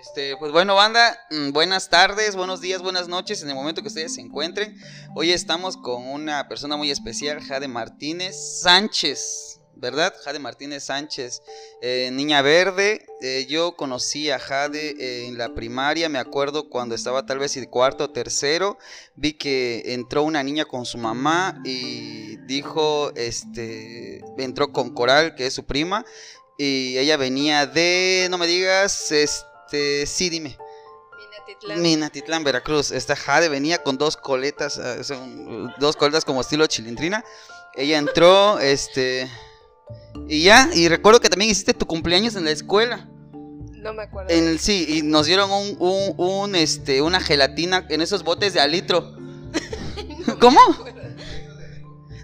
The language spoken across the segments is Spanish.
Este, pues bueno, banda, mm, buenas tardes, buenos días, buenas noches, en el momento que ustedes se encuentren. Hoy estamos con una persona muy especial, Jade Martínez Sánchez, ¿verdad? Jade Martínez Sánchez, eh, niña verde. Eh, yo conocí a Jade eh, en la primaria, me acuerdo cuando estaba tal vez en cuarto o tercero, vi que entró una niña con su mamá y dijo, este, entró con Coral, que es su prima, y ella venía de, no me digas, este este, sí, dime. Minatitlán. Minatitlán, Veracruz. Esta Jade venía con dos coletas, ah, dos coletas como estilo chilindrina. Ella entró, este. Y ya, y recuerdo que también hiciste tu cumpleaños en la escuela. No me acuerdo. En sí, y nos dieron un, un, un, este, una gelatina en esos botes de alitro. ¿Cómo?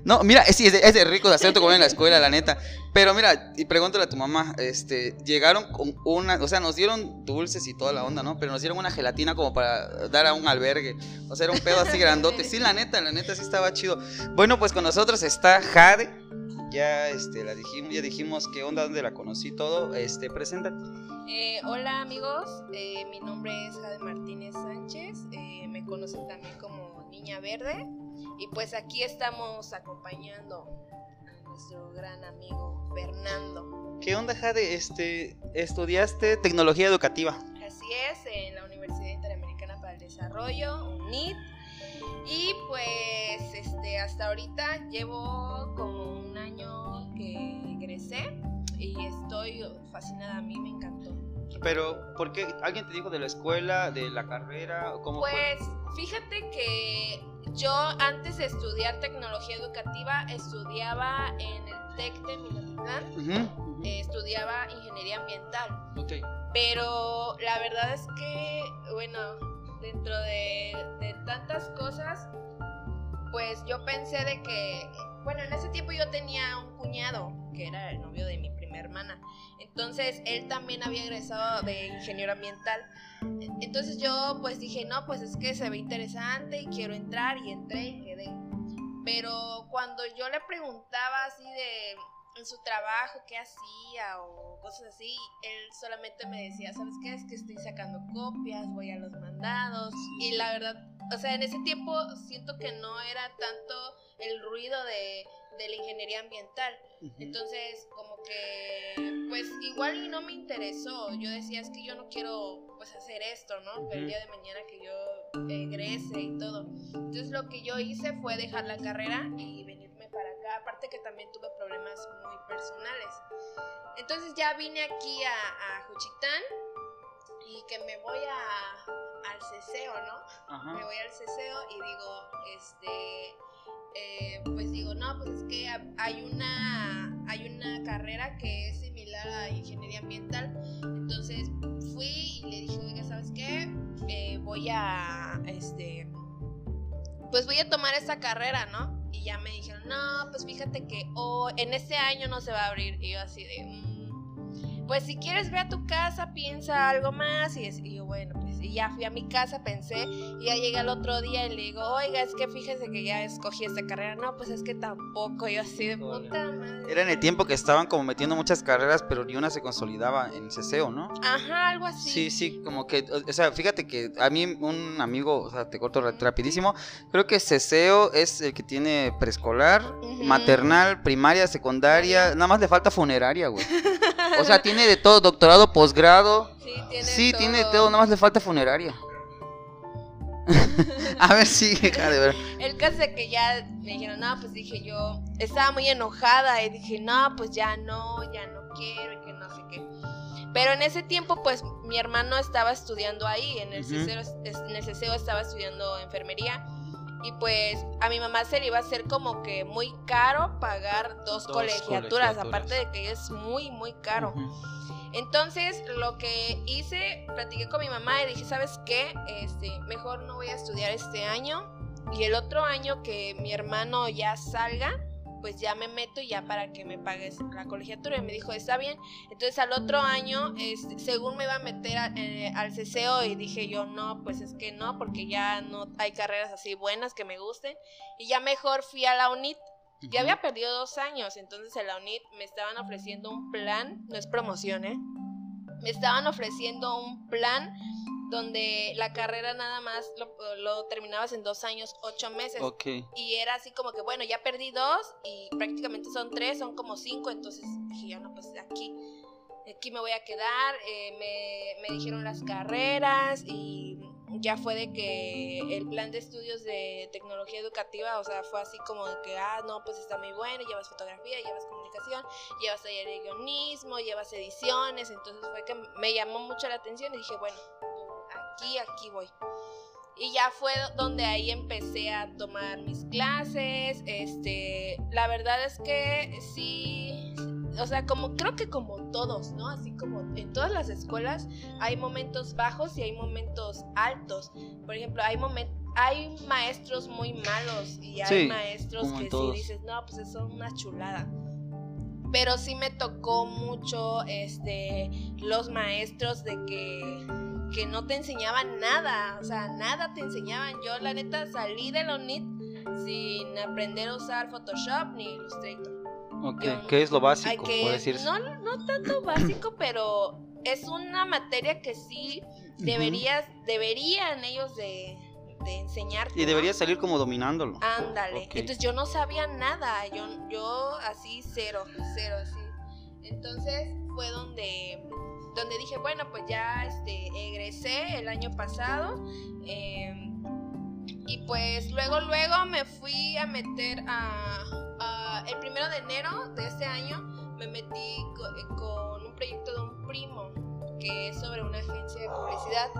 No, mira, es, es, es de rico de hacer tu comida en la escuela, la neta. Pero mira, y pregúntale a tu mamá, este, llegaron con una, o sea, nos dieron dulces y toda la onda, ¿no? Pero nos dieron una gelatina como para dar a un albergue. O sea, era un pedo así grandote. Sí, la neta, la neta sí estaba chido. Bueno, pues con nosotros está Jade. Ya, este, la dijimos, ya dijimos qué onda, dónde la conocí, todo. Este, preséntate. Eh, hola amigos, eh, mi nombre es Jade Martínez Sánchez. Eh, me conocen también como Niña Verde. Y pues aquí estamos acompañando nuestro gran amigo Fernando. ¿Qué onda, Jade? Este, estudiaste tecnología educativa. Así es, en la Universidad Interamericana para el Desarrollo, UNIT. Y pues este, hasta ahorita llevo como un año que egresé y estoy fascinada, a mí me encantó. Pero, ¿por qué? ¿Alguien te dijo de la escuela, de la carrera? ¿Cómo pues fíjate que yo antes de estudiar tecnología educativa estudiaba en el TEC de Minatitlán, ujú. eh, estudiaba ingeniería ambiental. Ok. Pero la verdad es que, bueno, dentro de, de tantas cosas, pues yo pensé de que, bueno, en ese tiempo yo tenía un cuñado que era el novio de mi prima hermana. Entonces él también había egresado de ingeniero ambiental. Entonces yo pues dije, no, pues es que se ve interesante y quiero entrar y entré y quedé. Pero cuando yo le preguntaba así de en su trabajo, qué hacía o cosas así, él solamente me decía, ¿sabes qué? Es que estoy sacando copias, voy a los mandados. Y la verdad, o sea, en ese tiempo siento que no era tanto el ruido de, de la ingeniería ambiental. Entonces, como que, pues igual y no me interesó. Yo decía, es que yo no quiero, pues, hacer esto, ¿no? Pero el día de mañana que yo egrese y todo. Entonces, lo que yo hice fue dejar la carrera y venirme para acá. Aparte que también tuve problemas muy personales. Entonces, ya vine aquí a, a Juchitán y que me voy a, al ceseo, ¿no? Ajá. me voy al ceseo y digo, este, eh, pues digo, no, pues es que hay una, hay una carrera que es similar a ingeniería ambiental. Entonces fui y le dije, oiga, ¿sabes qué? Eh, voy a, este, pues voy a tomar esta carrera, ¿no? Y ya me dijeron, no, pues fíjate que oh, en este año no se va a abrir. Y yo así de, "Mm, pues si quieres ve a tu casa, piensa algo más. Y, y yo, bueno, y ya fui a mi casa, pensé, y ya llegué al otro día y le digo, oiga, es que fíjese que ya escogí esta carrera. No, pues es que tampoco. Yo así de puta madre. Era en el tiempo que estaban como metiendo muchas carreras, pero ni una se consolidaba en CCO, ¿no? Ajá, algo así. Sí, sí, como que, o sea, fíjate que a mí un amigo, o sea, te corto ra- rapidísimo, creo que CCO es el que tiene preescolar, maternal, primaria, secundaria, nada más le falta funeraria, güey. O sea, tiene de todo, doctorado, posgrado. Sí, tiene Sí, todo. tiene todo, nada más le falta funeraria. a ver, sí, hija, de ver. El caso de que ya me dijeron, no, pues dije yo, estaba muy enojada y dije, no, pues ya no, ya no quiero y que no sé qué. Pero en ese tiempo, pues mi hermano estaba estudiando ahí, en el, Ujú. CCO, es- en el CCO estaba estudiando enfermería. Y pues a mi mamá se le iba a hacer como que muy caro pagar dos, Dos colegiaturas, colegiaturas. aparte de que es muy, muy caro. Entonces, lo que hice, platiqué con mi mamá y dije, ¿sabes qué? Este, mejor no voy a estudiar este año. Y el otro año que mi hermano ya salga, pues ya me meto y ya para que me pagues la colegiatura. Y me dijo, está bien. Entonces al otro año, este, según me iba a meter a- eh, al ceseo y dije yo, no, pues es que no, porque ya no hay carreras así buenas que me gusten. Y ya mejor fui a la UNIT. Ya había perdido dos años, entonces en la UNIT me estaban ofreciendo un plan, no es promoción, ¿eh? me estaban ofreciendo un plan donde la carrera nada más lo, terminabas en dos años, ocho meses. Y era así como que, bueno, ya perdí dos y prácticamente son tres, son como cinco, entonces dije, yo no, pues aquí, aquí me voy a quedar. Eh, me, me dijeron las carreras y ya fue de que el plan de estudios de tecnología educativa, o sea, fue así como de que, ah, no, pues está muy bueno, llevas fotografía, llevas comunicación, llevas taller de guionismo, llevas ediciones, entonces fue que me llamó mucho la atención y dije, bueno, aquí, aquí voy. Y ya fue donde ahí empecé a tomar mis clases. Este, la verdad es que sí, o sea, como creo que como todos, ¿no? Así como en todas las escuelas hay momentos bajos y hay momentos altos. Por ejemplo, hay momentos hay maestros muy malos y hay maestros que sí dices, no, pues eso es una chulada. Pero sí me tocó mucho este los maestros de que que no te enseñaban nada, o sea, nada te enseñaban. Yo la neta salí de la UNIT sin aprender a usar Photoshop ni Illustrator. Ok, ¿qué es lo básico? No, no tanto básico, pero es una materia que sí deberías, deberían ellos de, de enseñar. Y deberías salir como dominándolo. Ándale. Entonces yo no sabía nada, yo, yo así cero, cero, así. Entonces fue donde donde dije, bueno, pues ya este, egresé el año pasado. Em, y pues luego, luego me fui a meter a, El primero de enero de este año me metí eh, con, un proyecto de un primo que es sobre una agencia de publicidad.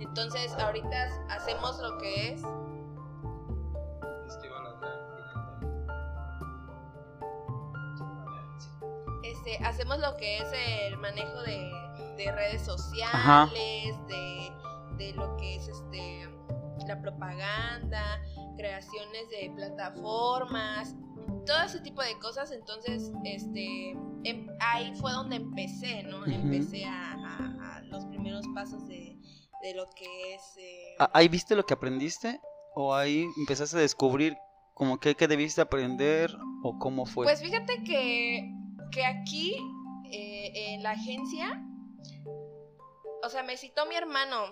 Entonces ahorita hacemos lo que es... Este, hacemos lo que es el manejo de de redes sociales, de, de, lo que es este la propaganda, creaciones de plataformas, todo ese tipo de cosas. Entonces, este, em, ahí fue donde empecé, ¿no? Empecé a, los primeros pasos de, de lo que es... Eh, ¿Ahí viste lo que aprendiste? ¿O ahí empezaste a descubrir como que, que debiste aprender o cómo fue? Pues fíjate que, que aquí, eh, en la agencia, o sea, me citó mi hermano.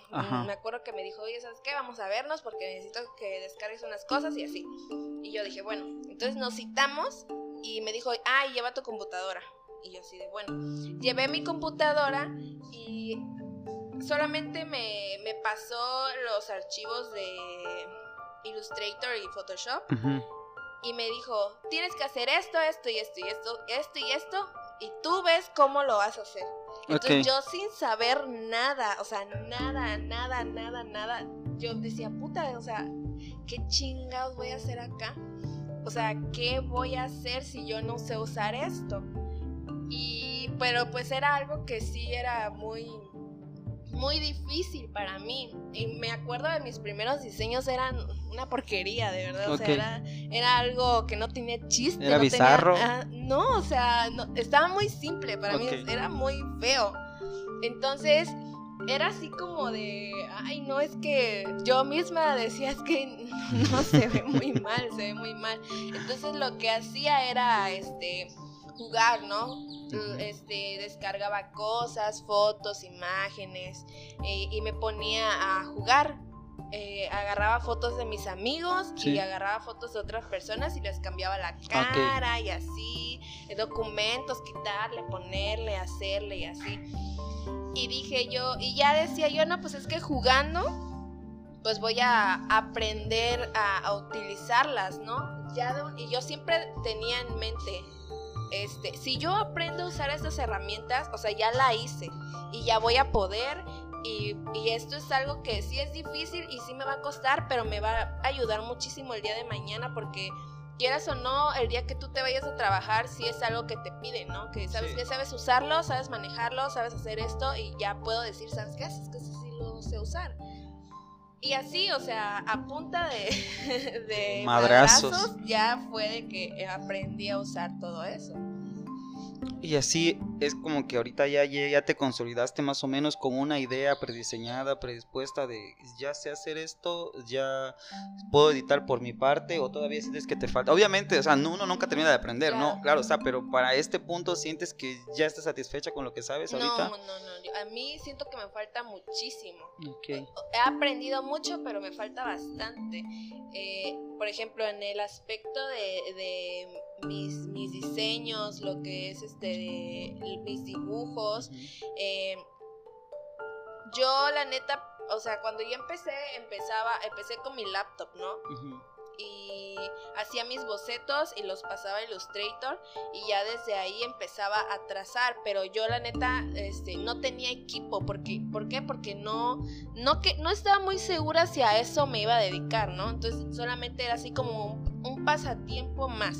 Me acuerdo que me dijo, oye, ¿sabes qué? Vamos a vernos porque necesito que descargues unas cosas y así. Y yo dije, bueno, entonces nos citamos y me dijo, ay, lleva tu computadora. Y yo así de, bueno, llevé mi computadora y solamente me, me pasó los archivos de Illustrator y Photoshop. Y me dijo, tienes que hacer esto, esto y esto y esto, esto y esto. Y tú ves cómo lo vas a hacer. Entonces yo sin saber nada, o sea, nada, nada, nada, nada, yo decía, puta, o sea, ¿qué chingados voy a hacer acá? O sea, ¿qué voy a hacer si yo no sé usar esto? Y, pero pues era algo que sí era muy, muy difícil para mí. Y me acuerdo de mis primeros diseños eran una porquería, de verdad. O sea, era, algo que no tenía chiste. Era bizarro. Ah, no, o sea, estaba muy simple para mí, era muy feo. Entonces, era así como de, ay, no, es que yo misma decía, es que no se ve muy mal, se ve muy mal. Entonces lo que hacía era, este, jugar, ¿no? Este, descargaba cosas, fotos, imágenes eh, y me ponía a jugar. Eh, agarraba fotos de mis amigos y agarraba fotos de otras personas y les cambiaba la cara y así, eh, documentos, quitarle, ponerle, hacerle y así. Y dije yo, y ya decía yo, no, pues es que jugando, pues voy a aprender a, utilizarlas, ¿no? Ya y yo siempre tenía en mente, este, si yo aprendo a usar estas herramientas, o sea, ya la hice y ya voy a poder y, esto es algo que sí es difícil y sí me va a costar, pero me va a ayudar muchísimo el día de mañana porque quieras o no, el día que tú te vayas a trabajar, sí es algo que te piden, ¿no? Que sabes que sabes usarlo, sabes manejarlo, sabes hacer esto y ya puedo decir, ¿sabes qué? Es que sí lo sé usar. Y así, o sea, a punta de, de madrazos. ya fue de que aprendí a usar todo eso. Y así, es como que ahorita ya, ya, te consolidaste más o menos con una idea prediseñada, predispuesta de ya sé hacer esto, ya puedo editar por mi parte o todavía sientes que te falta. Obviamente, o sea, uno nunca termina de aprender, ¿no? Claro, o sea, pero para este punto sientes que ya estás satisfecha con lo que sabes ahorita. No, no, no, a mí siento que me falta muchísimo. Okay. He aprendido mucho, pero me falta bastante. Eh, por ejemplo, en el aspecto de, mis, mis, diseños, lo que es este mis dibujos, eh, yo la neta, o sea, cuando yo empecé, empezaba, empecé con mi laptop, ¿no? y hacía mis bocetos y los pasaba a Illustrator y ya desde ahí empezaba a trazar, pero yo la neta este, no tenía equipo, porque, ¿por qué? Porque no, no, que, no estaba muy segura si a eso me iba a dedicar, ¿no? Entonces solamente era así como un, un pasatiempo más.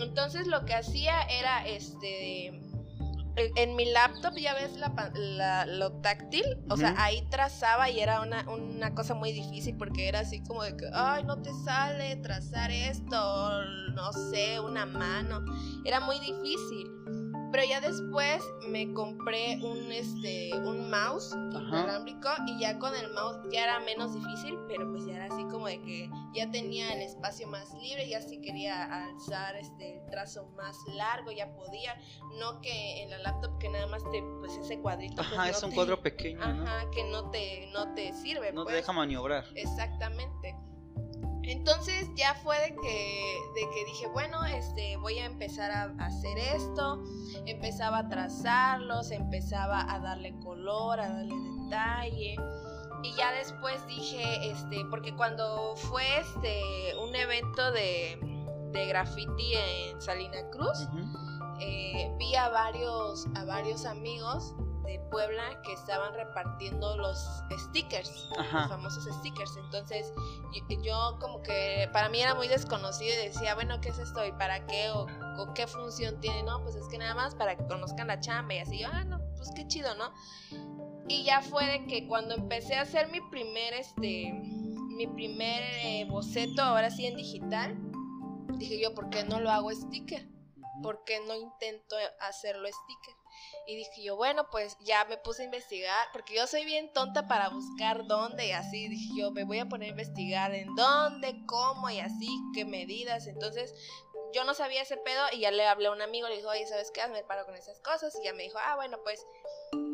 Entonces lo que hacía era este en mi laptop ya ves la, lo táctil, o sea, ahí trazaba y era una, una, cosa muy difícil porque era así como de que, ay, no te sale trazar esto, no sé, una mano, era muy difícil. Pero ya después me compré un este un mouse inalámbrico y ya con el mouse ya era menos difícil, pero pues ya era así como de que ya tenía el espacio más libre, ya si quería alzar este el trazo más largo ya podía, no que en la laptop que nada más te pues ese cuadrito pues, Ajá, es un cuadro pequeño, Ajá, que no te no te sirve, no te deja maniobrar. Exactamente. Entonces ya fue de que, de que dije, bueno, este, voy a empezar a hacer esto. Empezaba a trazarlos, empezaba a darle color, a darle detalle. Y ya después dije, este, porque cuando fue este un evento de, de graffiti en Salina Cruz, eh, vi a varios, a varios amigos de Puebla que estaban repartiendo los stickers, los famosos stickers. Entonces yo, como que para mí era muy desconocido y decía, bueno, ¿qué es esto? ¿Y para qué? ¿O, qué función tiene? No, pues es que nada más para que conozcan la chamba y así, ah, no, pues qué chido, ¿no? Y ya fue de que cuando empecé a hacer mi primer, este, mi primer eh, boceto, ahora sí en digital, dije yo, ¿por qué no lo hago sticker? ¿Por qué no intento hacerlo sticker? Y dije yo, bueno, pues ya me puse a investigar, porque yo soy bien tonta para buscar dónde y así. Dije yo, me voy a poner a investigar en dónde, cómo y así, qué medidas. Entonces, yo no sabía ese pedo y ya le hablé a un amigo, le dijo, oye, ¿sabes qué? Me paro con esas cosas. Y ya me dijo, ah, bueno, pues.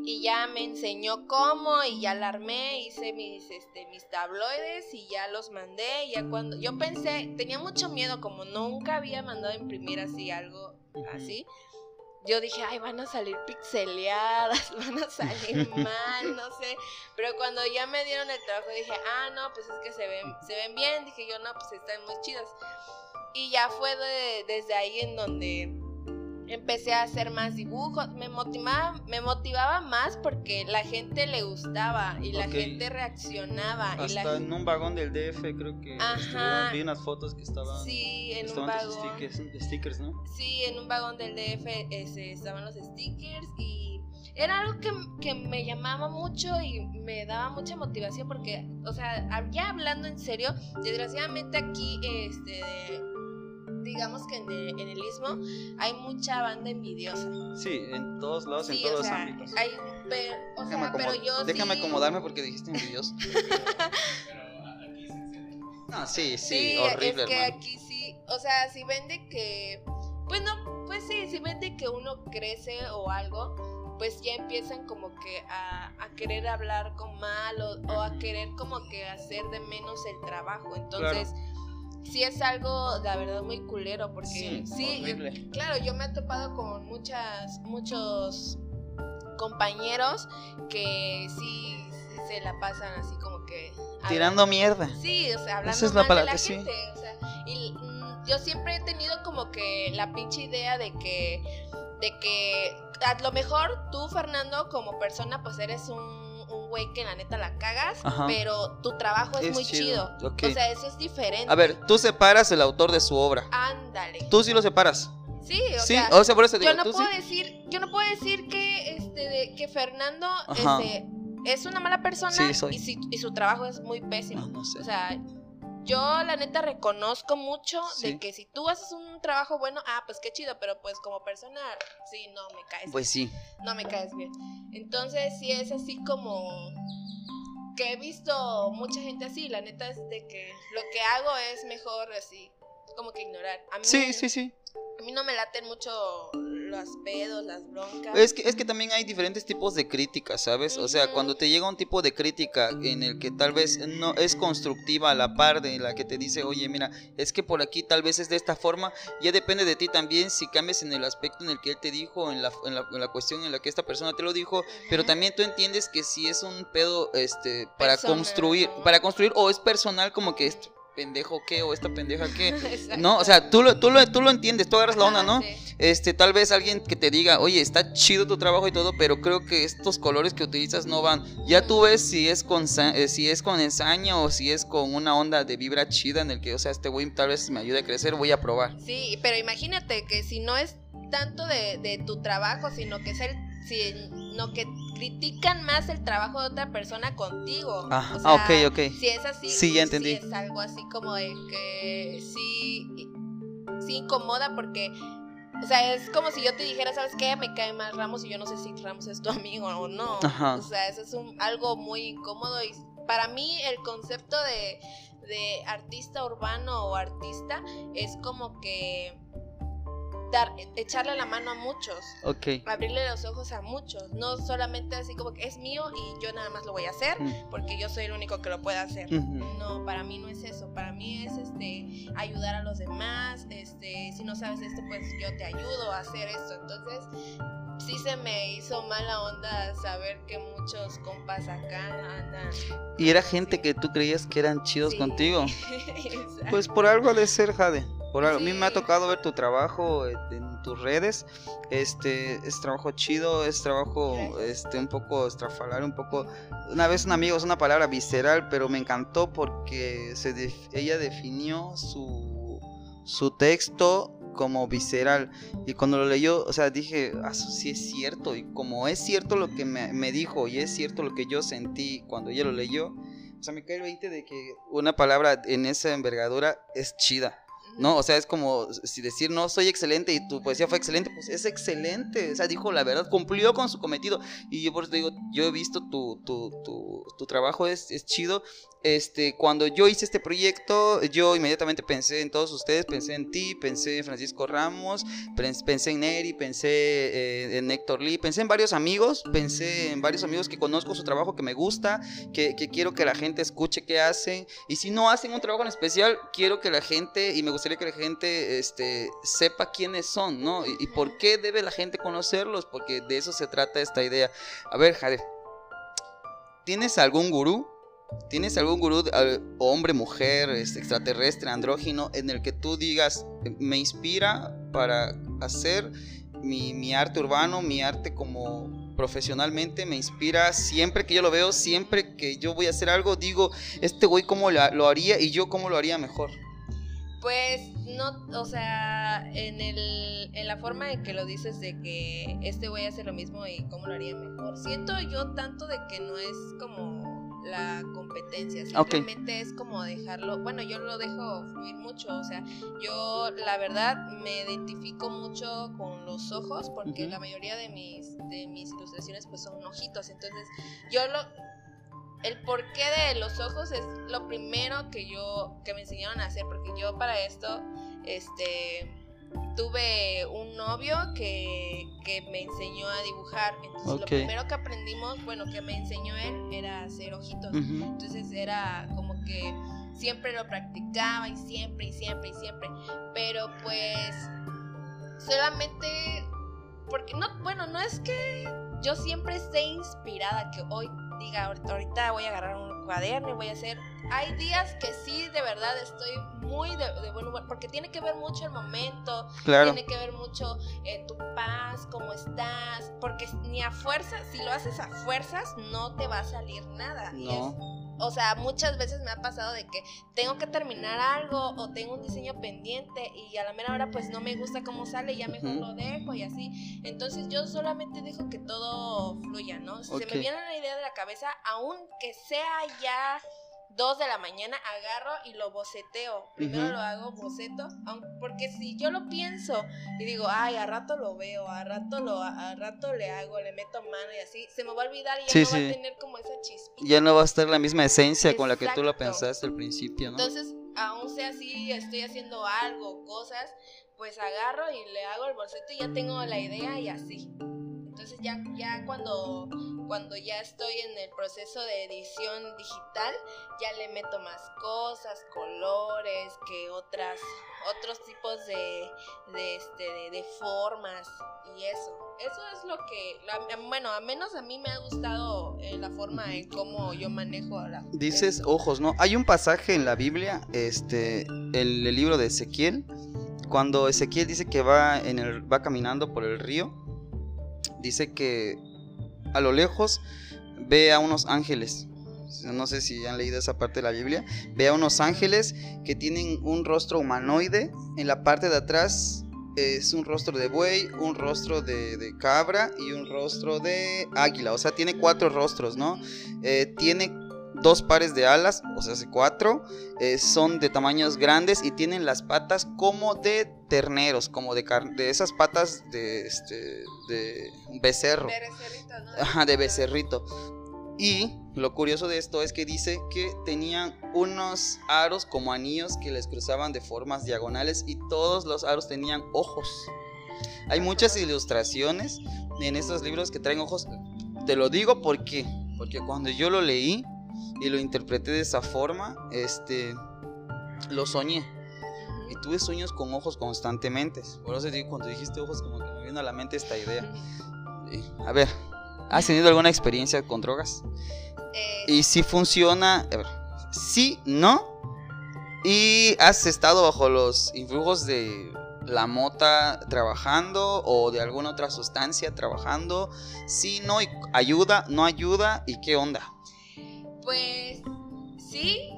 Y ya me enseñó cómo y ya la armé, hice mis, este, mis tabloides y ya los mandé. Y ya cuando yo pensé, tenía mucho miedo, como nunca había mandado a imprimir así algo así yo dije, ay, van a salir pixeleadas, van a salir mal, no sé. Pero cuando ya me dieron el trabajo dije, ah, no, pues es que se ven, se ven bien. Dije yo, no, pues están muy chidas. Y ya fue desde ahí en donde empecé a hacer más dibujos, me motivaba, me motivaba más porque la gente le gustaba y la gente reaccionaba. Hasta en un vagón del DF creo que vi unas fotos que estaban, sí, en un vagón. Stickers, ¿no? Sí, en un vagón del DF estaban los stickers y era algo que, que, me llamaba mucho y me daba mucha motivación porque, o sea, ya hablando en serio, desgraciadamente aquí, este, digamos que en el, istmo hay mucha banda envidiosa. Sí, en todos lados, en todos los ámbitos. Hay, pero, o sea, pero yo Déjame acomodarme porque dijiste envidioso. no, sí, sí, horrible, es que aquí sí, o sea, si vende que, pues no, pues sí, si vende que uno crece o algo, pues ya empiezan como que a, a querer hablar con mal o, a querer como que hacer de menos el trabajo. Entonces, sí es algo, la verdad, muy culero, porque sí, claro, yo me he topado con muchas, muchos compañeros que sí se la pasan así como que... Tirando mierda. Sí, o sea, hablando mal de la gente, o sea, y mm, yo siempre he tenido como que la pinche idea de que, de que a lo mejor tú, Fernando, como persona, pues eres un güey que la neta la cagas, pero tu trabajo es, muy chido. O sea, eso es diferente. A ver, tú separas el autor de su obra. Ándale. Tú sí lo separas. Sí, o sea, o sea por eso digo, yo no puedo decir, yo no puedo decir que este que Fernando este, es una mala persona y, y, su trabajo es muy pésimo. No, no sé. O sea, yo la neta reconozco mucho de que si tú haces un trabajo bueno, ah, pues qué chido, pero pues como persona, sí, no me caes. Pues sí. No me caes bien. Entonces, sí es así como que he visto mucha gente así, la neta es de que lo que hago es mejor así, como que ignorar. A mí sí, sí, sí. A mí no me laten mucho los pedos, las broncas. Es que, es que también hay diferentes tipos de críticas, ¿sabes? O sea, cuando te llega un tipo de crítica en el que tal vez no es constructiva a la par de la que te dice, oye, mira, es que por aquí tal vez es de esta forma, ya depende de ti también si cambias en el aspecto en el que él te dijo, en la, en la, en la cuestión en la que esta persona te lo dijo, pero también tú entiendes que si es un pedo este para construir, para construir o es personal como que esto pendejo qué o esta pendeja qué. no, o sea, tú lo, tú, lo, tú lo entiendes, tú agarras la onda, ¿no? Este, tal vez alguien que te diga, oye, está chido tu trabajo y todo, pero creo que estos colores que utilizas no van. Ya tú ves si es con eh, si es con ensaña o si es con una onda de vibra chida en el que, o sea, este güey tal vez me ayude a crecer, voy a probar. Sí, pero imagínate que si no es tanto de, de tu trabajo, sino que es el sino que critican más el trabajo de otra persona contigo. Ah, ah ok, ok. Si es así, sí, ya entendí. es algo así como de que sí, sí incomoda porque, o sea, es como si yo te dijera, ¿sabes qué? Me cae más Ramos y yo no sé si Ramos es tu amigo o no. O sea, eso es un, algo muy incómodo y para mí el concepto de, de artista urbano o artista es como que dar, echarle la mano a muchos. Abrirle los ojos a muchos. No solamente así como que es mío y yo nada más lo voy a hacer mm. porque yo soy el único que lo puede hacer. No, para mí no es eso. Para mí es este ayudar a los demás. Este, si no sabes esto, pues yo te ayudo a hacer esto. Entonces, sí se me hizo mala onda saber que muchos compas acá andan. Y era gente que tú creías que eran chidos contigo. pues por algo de ser, Jade. Por A mí me ha tocado ver tu trabajo eh, en tus redes. Este es trabajo chido, es trabajo este un poco estrafalar, un poco una vez un amigo es una palabra visceral, pero me encantó porque se ella definió su su texto como visceral y cuando lo leyó, o sea, dije, ah, sí es cierto y como es cierto lo que me, me dijo y es cierto lo que yo sentí cuando ella lo leyó, o sea, me cae el 20 de que una palabra en esa envergadura es chida. ¿no? O sea, es como si decir, no, soy excelente y tu poesía fue excelente, pues es excelente, o sea, dijo la verdad, cumplió con su cometido. Y yo por eso digo, yo he visto tu, tu, tu, tu trabajo, es, es, chido, este, cuando yo hice este proyecto, yo inmediatamente pensé en todos ustedes, pensé en ti, pensé en Francisco Ramos, pensé en Neri, pensé eh, en Héctor Lee, pensé en varios amigos, pensé en varios amigos que conozco su trabajo, que me gusta, que, quiero que la gente escuche qué hacen. Y si no hacen un trabajo en especial, quiero que la gente, y me gustaría que la gente este, sepa quiénes son, ¿no? Y, y por qué debe la gente conocerlos, porque de eso se trata esta idea. A ver, Jade, ¿tienes algún gurú? ¿Tienes algún gurú, hombre, mujer, este, extraterrestre, andrógino, en el que tú digas, me inspira para hacer mi, arte urbano, mi arte como profesionalmente, me inspira siempre que yo lo veo, siempre que yo voy a hacer algo, digo, este güey cómo lo haría y yo cómo lo haría mejor? Pues no, o sea, en, el, en la forma en que lo dices de que este güey hace lo mismo y cómo lo haría mejor, siento yo tanto de que no es como la competencia, simplemente es como dejarlo, bueno, yo lo dejo fluir mucho, o sea, yo la verdad me identifico mucho con los ojos porque la mayoría de mis, de mis ilustraciones pues son ojitos, entonces yo lo, el porqué de los ojos es lo primero que yo, que me enseñaron a hacer, porque yo para esto, este tuve un novio que, me enseñó a dibujar. Entonces, lo primero que aprendimos, bueno, que me enseñó él, era hacer ojitos. Entonces, era como que siempre lo practicaba y siempre y siempre y siempre. Pero pues, solamente, porque no, bueno, no es que yo siempre esté inspirada, que hoy diga, ahorita voy a agarrar un cuaderno y voy a hacer. Hay días que sí, de verdad, estoy muy de, buen humor, porque tiene que ver mucho el momento, tiene que ver mucho eh, tu paz, cómo estás, porque ni a fuerzas, si lo haces a fuerzas, no te va a salir nada. O sea, muchas veces me ha pasado de que tengo que terminar algo o tengo un diseño pendiente y a la mera hora pues no me gusta cómo sale y ya mejor lo dejo y así. Entonces yo solamente dejo que todo fluya, ¿no? Si se me viene una idea de la cabeza, aunque sea ya 2 de la mañana agarro y lo boceteo. Primero lo hago boceto, porque si yo lo pienso y digo, ay, a rato lo veo, a rato lo a, rato le hago, le meto mano y así, se me va a olvidar y ya Sí, no va sí. a tener como esa chispita. Ya no va a estar la misma esencia con la que tú lo pensaste al principio, ¿no? Entonces, aún sea así, estoy haciendo algo, cosas, pues agarro y le hago el boceto y ya tengo la idea y así. Entonces ya, ya cuando, cuando ya estoy en el proceso de edición digital, ya le meto más cosas, colores, que otras, otros tipos de, de, este, de, de formas y eso. Eso es lo que, bueno, a menos a mí me ha gustado eh, la forma en cómo yo manejo la... Dices ojos, ¿no? Hay un pasaje en la Biblia, este, el, el libro de Ezequiel, cuando Ezequiel dice que va en el, va caminando por el río, dice que a lo lejos ve a unos ángeles. No sé si han leído esa parte de la Biblia. Ve a unos ángeles que tienen un rostro humanoide. En la parte de atrás es un rostro de buey, un rostro de, cabra y un rostro de águila. O sea, tiene cuatro rostros, ¿no? Eh, tiene dos pares de alas, o sea, hace cuatro. eh, son de tamaños grandes y tienen las patas como de terneros, como de, de esas patas de, este, de becerro. Becerrito, ¿no? Ajá, de becerrito. Y lo curioso de esto es que dice que tenían unos aros como anillos que les cruzaban de formas diagonales y todos los aros tenían ojos. Hay muchas ilustraciones en estos libros que traen ojos. Te lo digo porque porque cuando yo lo leí y lo interpreté de esa forma, este lo soñé y tuve sueños con ojos constantemente. Por eso digo, cuando dijiste ojos como que me vino a la mente esta idea. Y, A ver, ¿has tenido alguna experiencia con drogas? Eh, Y si funciona, a ver, sí, no. Y has estado bajo los influjos de la mota trabajando o de alguna otra sustancia trabajando. Sí, no, y ayuda, no ayuda. ¿Y qué onda? Pues sí.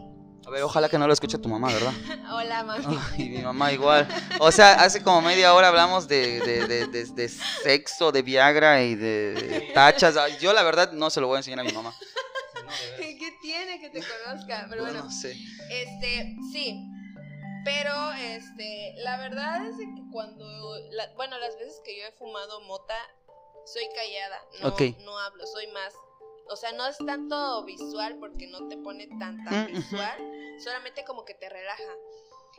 A ver, ojalá que no lo escuche tu mamá, ¿verdad? Hola, mami. Ay, mi mamá igual. O sea, hace como media hora hablamos de, de, de, de- de sexo, de Viagra y de, tachas. Yo la verdad no se lo voy a enseñar a mi mamá. No. ¿Qué tiene que te conozca? Pero bueno, No sé. este, sí. Pero, este, la verdad es que cuando, la- bueno, las veces que yo he fumado mota, soy callada, no, Ok. no hablo, soy más, o sea, no es tanto visual porque no te pone tan, tan visual, solamente como que te relaja.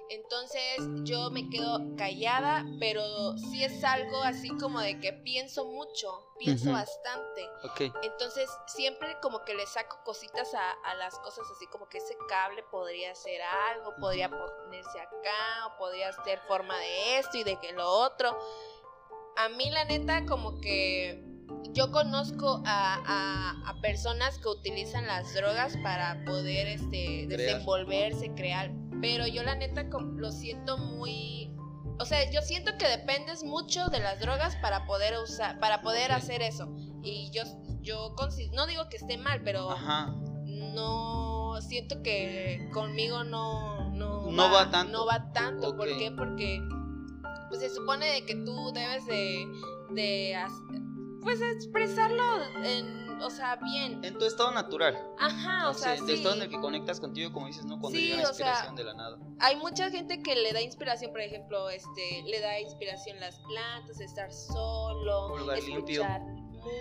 Entonces yo me quedo callada, pero sí es algo así como de que pienso mucho, pienso bastante. Ok. Entonces siempre como que le saco cositas a, a las cosas así como que ese cable podría ser algo, podría ponerse acá, o podría ser forma de esto y de que lo otro. A mí la neta como que yo conozco a, a- a personas que utilizan las drogas para poder este, desenvolverse, crear, pero yo la neta lo siento muy... O sea, yo siento que dependes mucho de las drogas para poder usar, para poder hacer eso. Y yo, yo no digo que esté mal, pero Ajá. no siento que conmigo no no, No va tanto. no va tanto ¿por qué? porque pues se supone de que tú debes de de pues expresarlo en o sea bien En tu estado natural. ajá o sea sí de estado en el que conectas contigo, como dices, ¿no? Cuando Sí, llega la o sea, inspiración de la nada. hay mucha gente que le da inspiración por ejemplo este le da inspiración las plantas estar solo limpio. escuchar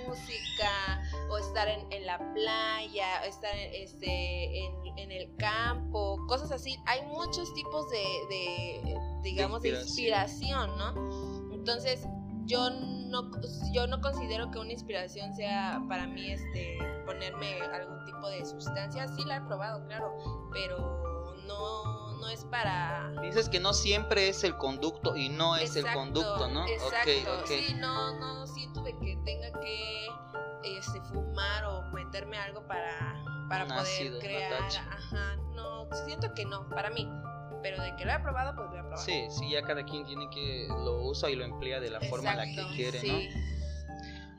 música o estar en, en la playa, o estar en, este, en, en el campo, cosas así. Hay muchos tipos de, de, digamos, de inspiración. inspiración, ¿no? Entonces, yo no, yo no considero que una inspiración sea para mí este, ponerme algún tipo de sustancia. Sí la he probado, claro, pero no, no es para... Dices que no siempre es el conducto y no es el conducto, ¿no? Exacto. Ok, ok. Sí, no, no siento de que tenga que este, fumar o meterme algo para, para Un poder ácido, crear. Ajá, no, siento que no, para mí. Pero de que lo he probado, pues lo he probado. Sí, sí, ya cada quien tiene que lo usa y lo emplea de la forma en la que quiere, sí. ¿no?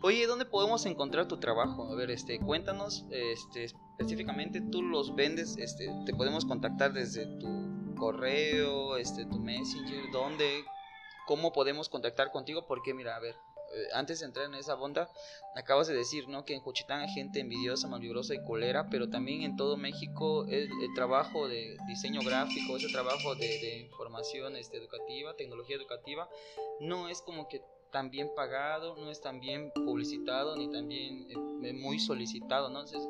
Oye, ¿dónde podemos encontrar tu trabajo? A ver, este, cuéntanos, este, específicamente tú los vendes, este, te podemos contactar desde tu correo, este, tu messenger, ¿dónde? ¿Cómo podemos contactar contigo? Porque mira, a ver, antes de entrar en esa bonda, acabas de decir, ¿no? Que en Juchitán hay gente envidiosa, malvibrosa y colera, pero también en todo México el, trabajo de diseño gráfico, ese trabajo de, información este, educativa, tecnología educativa, no es como que tan bien pagado, no es tan bien publicitado, ni tan bien eh, muy solicitado, ¿no? Entonces,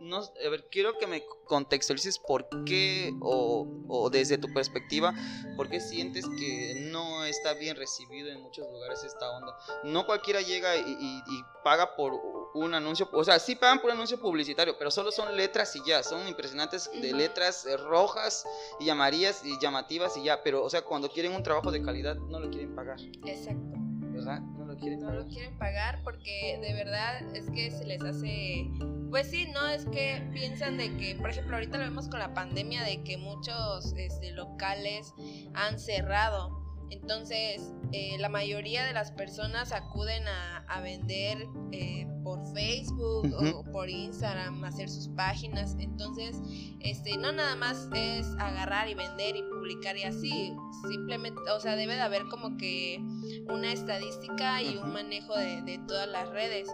no, a ver, quiero que me contextualices por qué o, desde tu perspectiva, por qué sientes que no está bien recibido en muchos lugares esta onda. No cualquiera llega y, paga por un anuncio, o sea, sí pagan por un anuncio publicitario, pero solo son letras y ya, son impresionantes de letras eh, rojas y amarillas y llamativas y ya, pero o sea, cuando quieren un trabajo de calidad no lo quieren pagar. Exacto. ¿Verdad? No lo quieren no lo quieren pagar porque de verdad es que se les hace pues sí, no es que piensan de que, por ejemplo, ahorita lo vemos con la pandemia de que muchos este, locales han cerrado. Entonces, eh, la mayoría de las personas acuden a, vender eh, por Facebook o por Instagram, hacer sus páginas. Entonces, este, no nada más es agarrar y vender y publicar y así. Simplemente, o sea, debe de haber como que una estadística y un manejo de, de todas las redes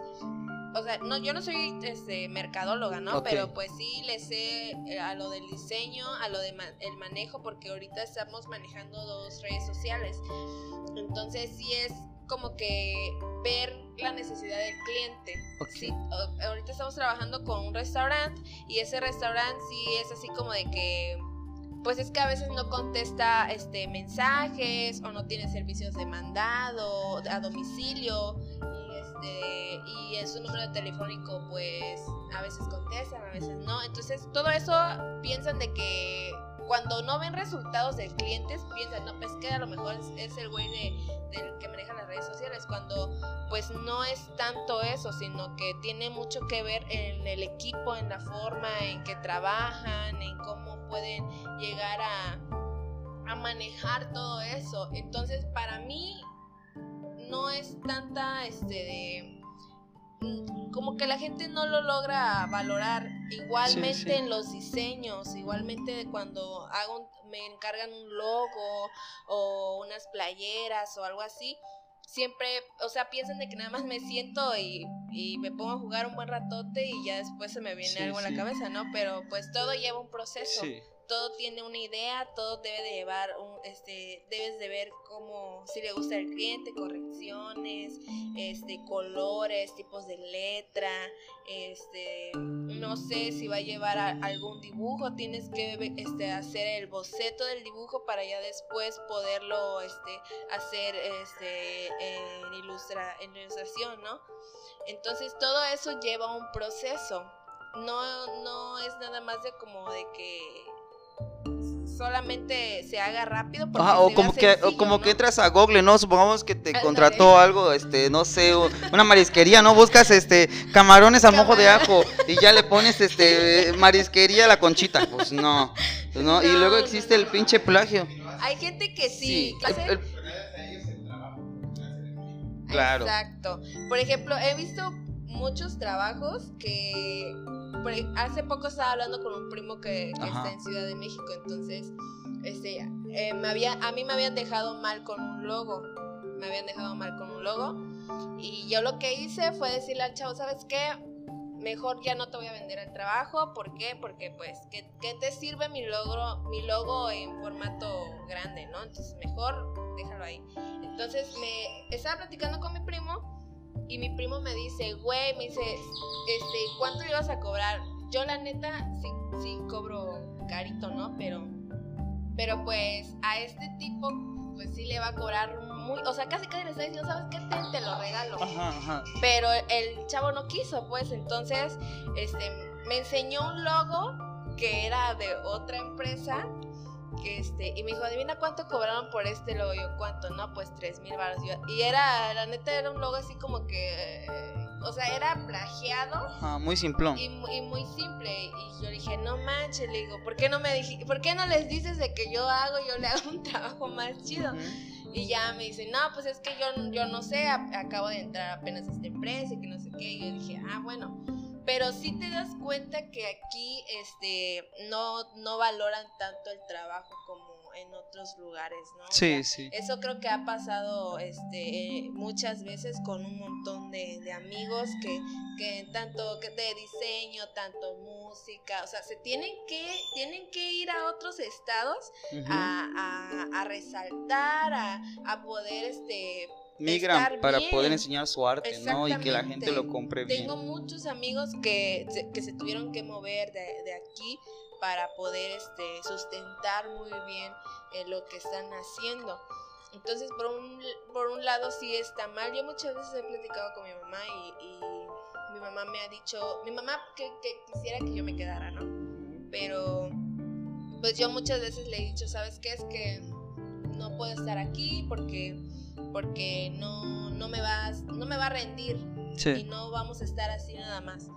o sea, no, yo no soy este, mercadóloga, ¿no? Pero pues sí le sé eh, a lo del diseño, a lo del el manejo, porque ahorita estamos manejando dos redes sociales. Entonces sí es como que ver la necesidad del cliente. Sí, ahorita estamos trabajando con un restaurante y ese restaurante sí es así como de que pues es que a veces no contesta este mensajes o no tiene servicios de mandado a domicilio este, y en su número telefónico pues a veces contestan, a veces no. Entonces todo eso piensan de que cuando no ven resultados de clientes piensan, no, pues que a lo mejor es, el güey de, del que maneja las redes sociales, cuando pues no es tanto eso, sino que tiene mucho que ver en el equipo, en la forma en que trabajan, en cómo pueden llegar a, a manejar todo eso. Entonces para mí no es tanta, este, de mm, como que la gente no lo logra valorar. Igualmente en los diseños, igualmente cuando hago me encargan un logo o unas playeras o algo así, siempre, o sea, piensan de que nada más me siento y, y me pongo a jugar un buen ratote y ya después se me viene algo a la cabeza, ¿no? Pero pues todo lleva un proceso todo tiene una idea, todo debe de llevar, un, este, debes de ver cómo, si le gusta al cliente, correcciones, este, colores, tipos de letra, este, no sé si va a llevar algún dibujo, tienes que este, hacer el boceto del dibujo para ya después poderlo este, hacer este, en, ilustra, en ilustración, ¿no? Entonces todo eso lleva un proceso. No, no es nada más de como de que solamente se haga rápido. o como que como que entras a Google, ¿no? Supongamos que te contrató algo, este, no sé, una marisquería, ¿no? Buscas este camarones al mojo de ajo y ya le pones este marisquería a la conchita. Pues no. Pues no. y luego existe el pinche plagio. Hay gente que sí. Claro. Exacto. Por ejemplo, he visto muchos trabajos que hace poco estaba hablando con un primo que, está en Ciudad de México, entonces este, eh, me había, a mí me habían dejado mal con un logo, me habían dejado mal con un logo y yo lo que hice fue decirle al chavo, ¿sabes qué? Mejor ya no te voy a vender el trabajo, ¿por qué? Porque pues, ¿qué, qué te sirve mi logo, mi logo en formato grande, no? Entonces mejor déjalo ahí. Entonces me estaba platicando con mi primo y mi primo me dice, güey, me dice, este, ¿cuánto le ibas a cobrar? Yo la neta sí, sí cobro carito, ¿no? Pero, pero pues a este tipo, pues sí le va a cobrar muy, o sea, casi casi le está diciendo, ¿sabes qué? Te, te lo regalo. Pero el chavo no quiso, pues entonces, este, me enseñó un logo que era de otra empresa este, y me dijo, adivina cuánto cobraron por este logo. Yo, ¿cuánto? No, pues tres mil baros. Y era, la neta, era un logo así como que, o sea, era plagiado. muy simplón. Y, muy simple. Y yo dije, no manches, le digo, ¿por qué no me dije, por qué no les dices de que yo hago, yo le hago un trabajo más chido? Y ya me dice, no, pues es que yo, yo no sé, acabo de entrar apenas a esta empresa y que no sé qué. Y yo dije, ah, bueno pero sí te das cuenta que aquí este no, no valoran tanto el trabajo como en otros lugares, ¿no? Sí, sí. Eso creo que ha pasado este, muchas veces con un montón de, de amigos que, que tanto que de diseño, tanto música, o sea, se tienen que, tienen que ir a otros estados a, a- a resaltar, a, a poder este Migran para bien. poder enseñar su arte, ¿no? Y que la gente lo compre bien. Tengo muchos amigos que, se- que se tuvieron que mover de, de aquí para poder este, sustentar muy bien eh, lo que están haciendo. Entonces, por un, por un lado sí está mal. Yo muchas veces he platicado con mi mamá y, y mi mamá me ha dicho, mi mamá que, que quisiera que yo me quedara, ¿no? Pero pues yo muchas veces le he dicho, ¿sabes qué? Es que no puedo estar aquí porque, porque no, no, me vas, no me va a rendir y Sí. no vamos a estar así nada más.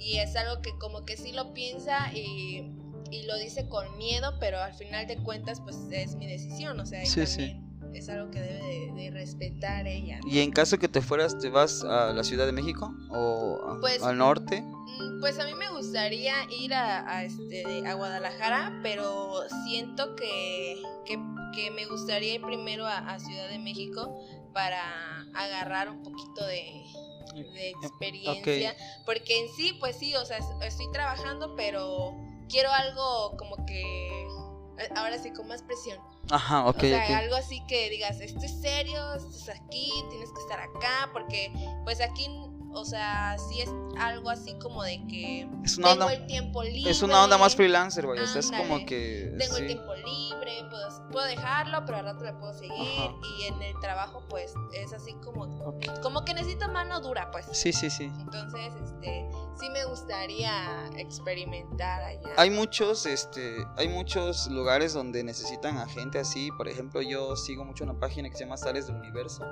Y es algo que como que sí lo piensa y, y lo dice con miedo, pero al final de cuentas pues es mi decisión, o sea, y Sí, sí. es algo que debe de, de respetar ella. Y en caso que te fueras, ¿te vas a la Ciudad de México o a- Pues- al norte? Mm, Pues a mí me gustaría ir a, a, este, a Guadalajara, pero siento que, que, que me gustaría ir primero a, a Ciudad de México para agarrar un poquito de, de experiencia. Porque en sí, pues sí, o sea, es- estoy trabajando, pero quiero algo como que, eh, ahora sí, con más presión. Ajá, ok, o sea, ok. algo así que digas, esto es serio, esto es aquí, tienes que estar acá, porque pues aquí, o sea, sí es algo así como de que Es una tengo onda, el tiempo libre. es una onda más freelancer, sea, es como que. Tengo el tiempo libre, puedo, puedo dejarlo, pero al rato le puedo seguir. Ajá. Y en el trabajo, pues, es así como, como que necesito mano dura, pues. Sí, sí, sí. Entonces, este, sí me gustaría experimentar allá. Hay muchos, este, hay muchos lugares donde necesitan a gente así. Por ejemplo, yo sigo mucho una página que se llama Sales del Universo,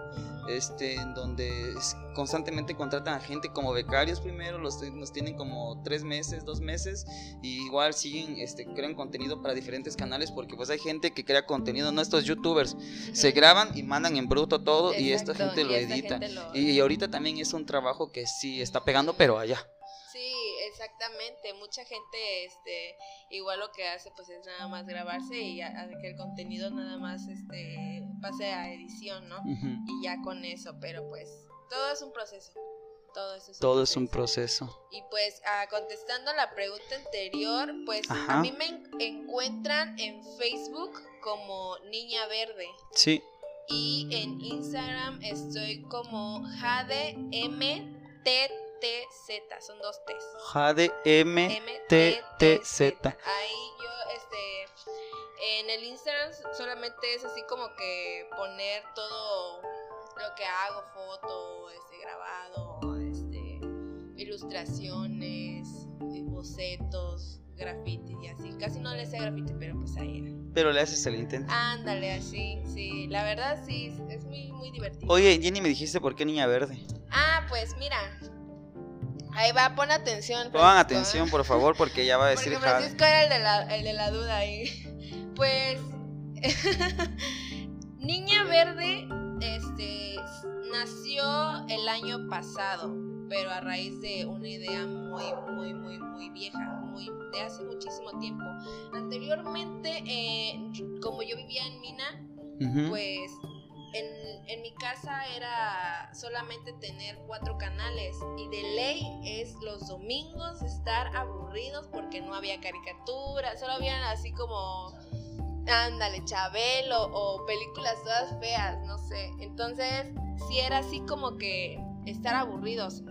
este, en donde constantemente contratan a gente como becarios primero, los, los tienen como tres meses, dos meses, y igual siguen, este, crean contenido para diferentes canales, porque pues hay gente que crea contenido, no estos youtubers, se graban y mandan en bruto todo, y esta Exacto, gente lo esta edita. gente lo- Y, y ahorita también es un trabajo que sí está pegando, pero allá. Sí, exactamente. Mucha gente, este, igual lo que hace, pues es nada más grabarse y a que el contenido nada más, este, pase a edición, ¿no? Ujú. Y ya con eso, pero pues todo es un proceso. Todo eso es un Todo es un proceso. Y pues ah, contestando la pregunta anterior, pues Ajá. a mí me en- encuentran en Facebook como Niña Verde Sí. y en Instagram estoy como JadeMTTZ, son dos T's. Jade M. MTTZ. TTZ. Ahí yo, este, en el Instagram solamente es así como que poner todo lo que hago, foto, este, grabado, ilustraciones, eh, bocetos, graffiti y así. Casi no le sé graffiti, pero pues ahí era. Pero le haces el intento. Ándale, así, sí. La verdad sí, es muy, muy divertido. Oye, Jenny, me dijiste por qué niña verde. Ah, pues mira. Ahí va, pon atención. Pongan Francisco, ¿eh? atención, por favor, porque ya va a decir Porque. Francisco era el de la, el de la duda ahí. Pues. Niña Verde este, nació el año pasado, pero a raíz de una idea muy, muy, muy, muy vieja, muy de hace muchísimo tiempo. Anteriormente, eh, como yo vivía en Mina, pues en, en mi casa era solamente tener cuatro canales y de ley es los domingos estar aburridos porque no había caricaturas, solo habían así como, ándale, Chabelo o películas todas feas, no sé. Entonces, sí era así como que estar aburridos.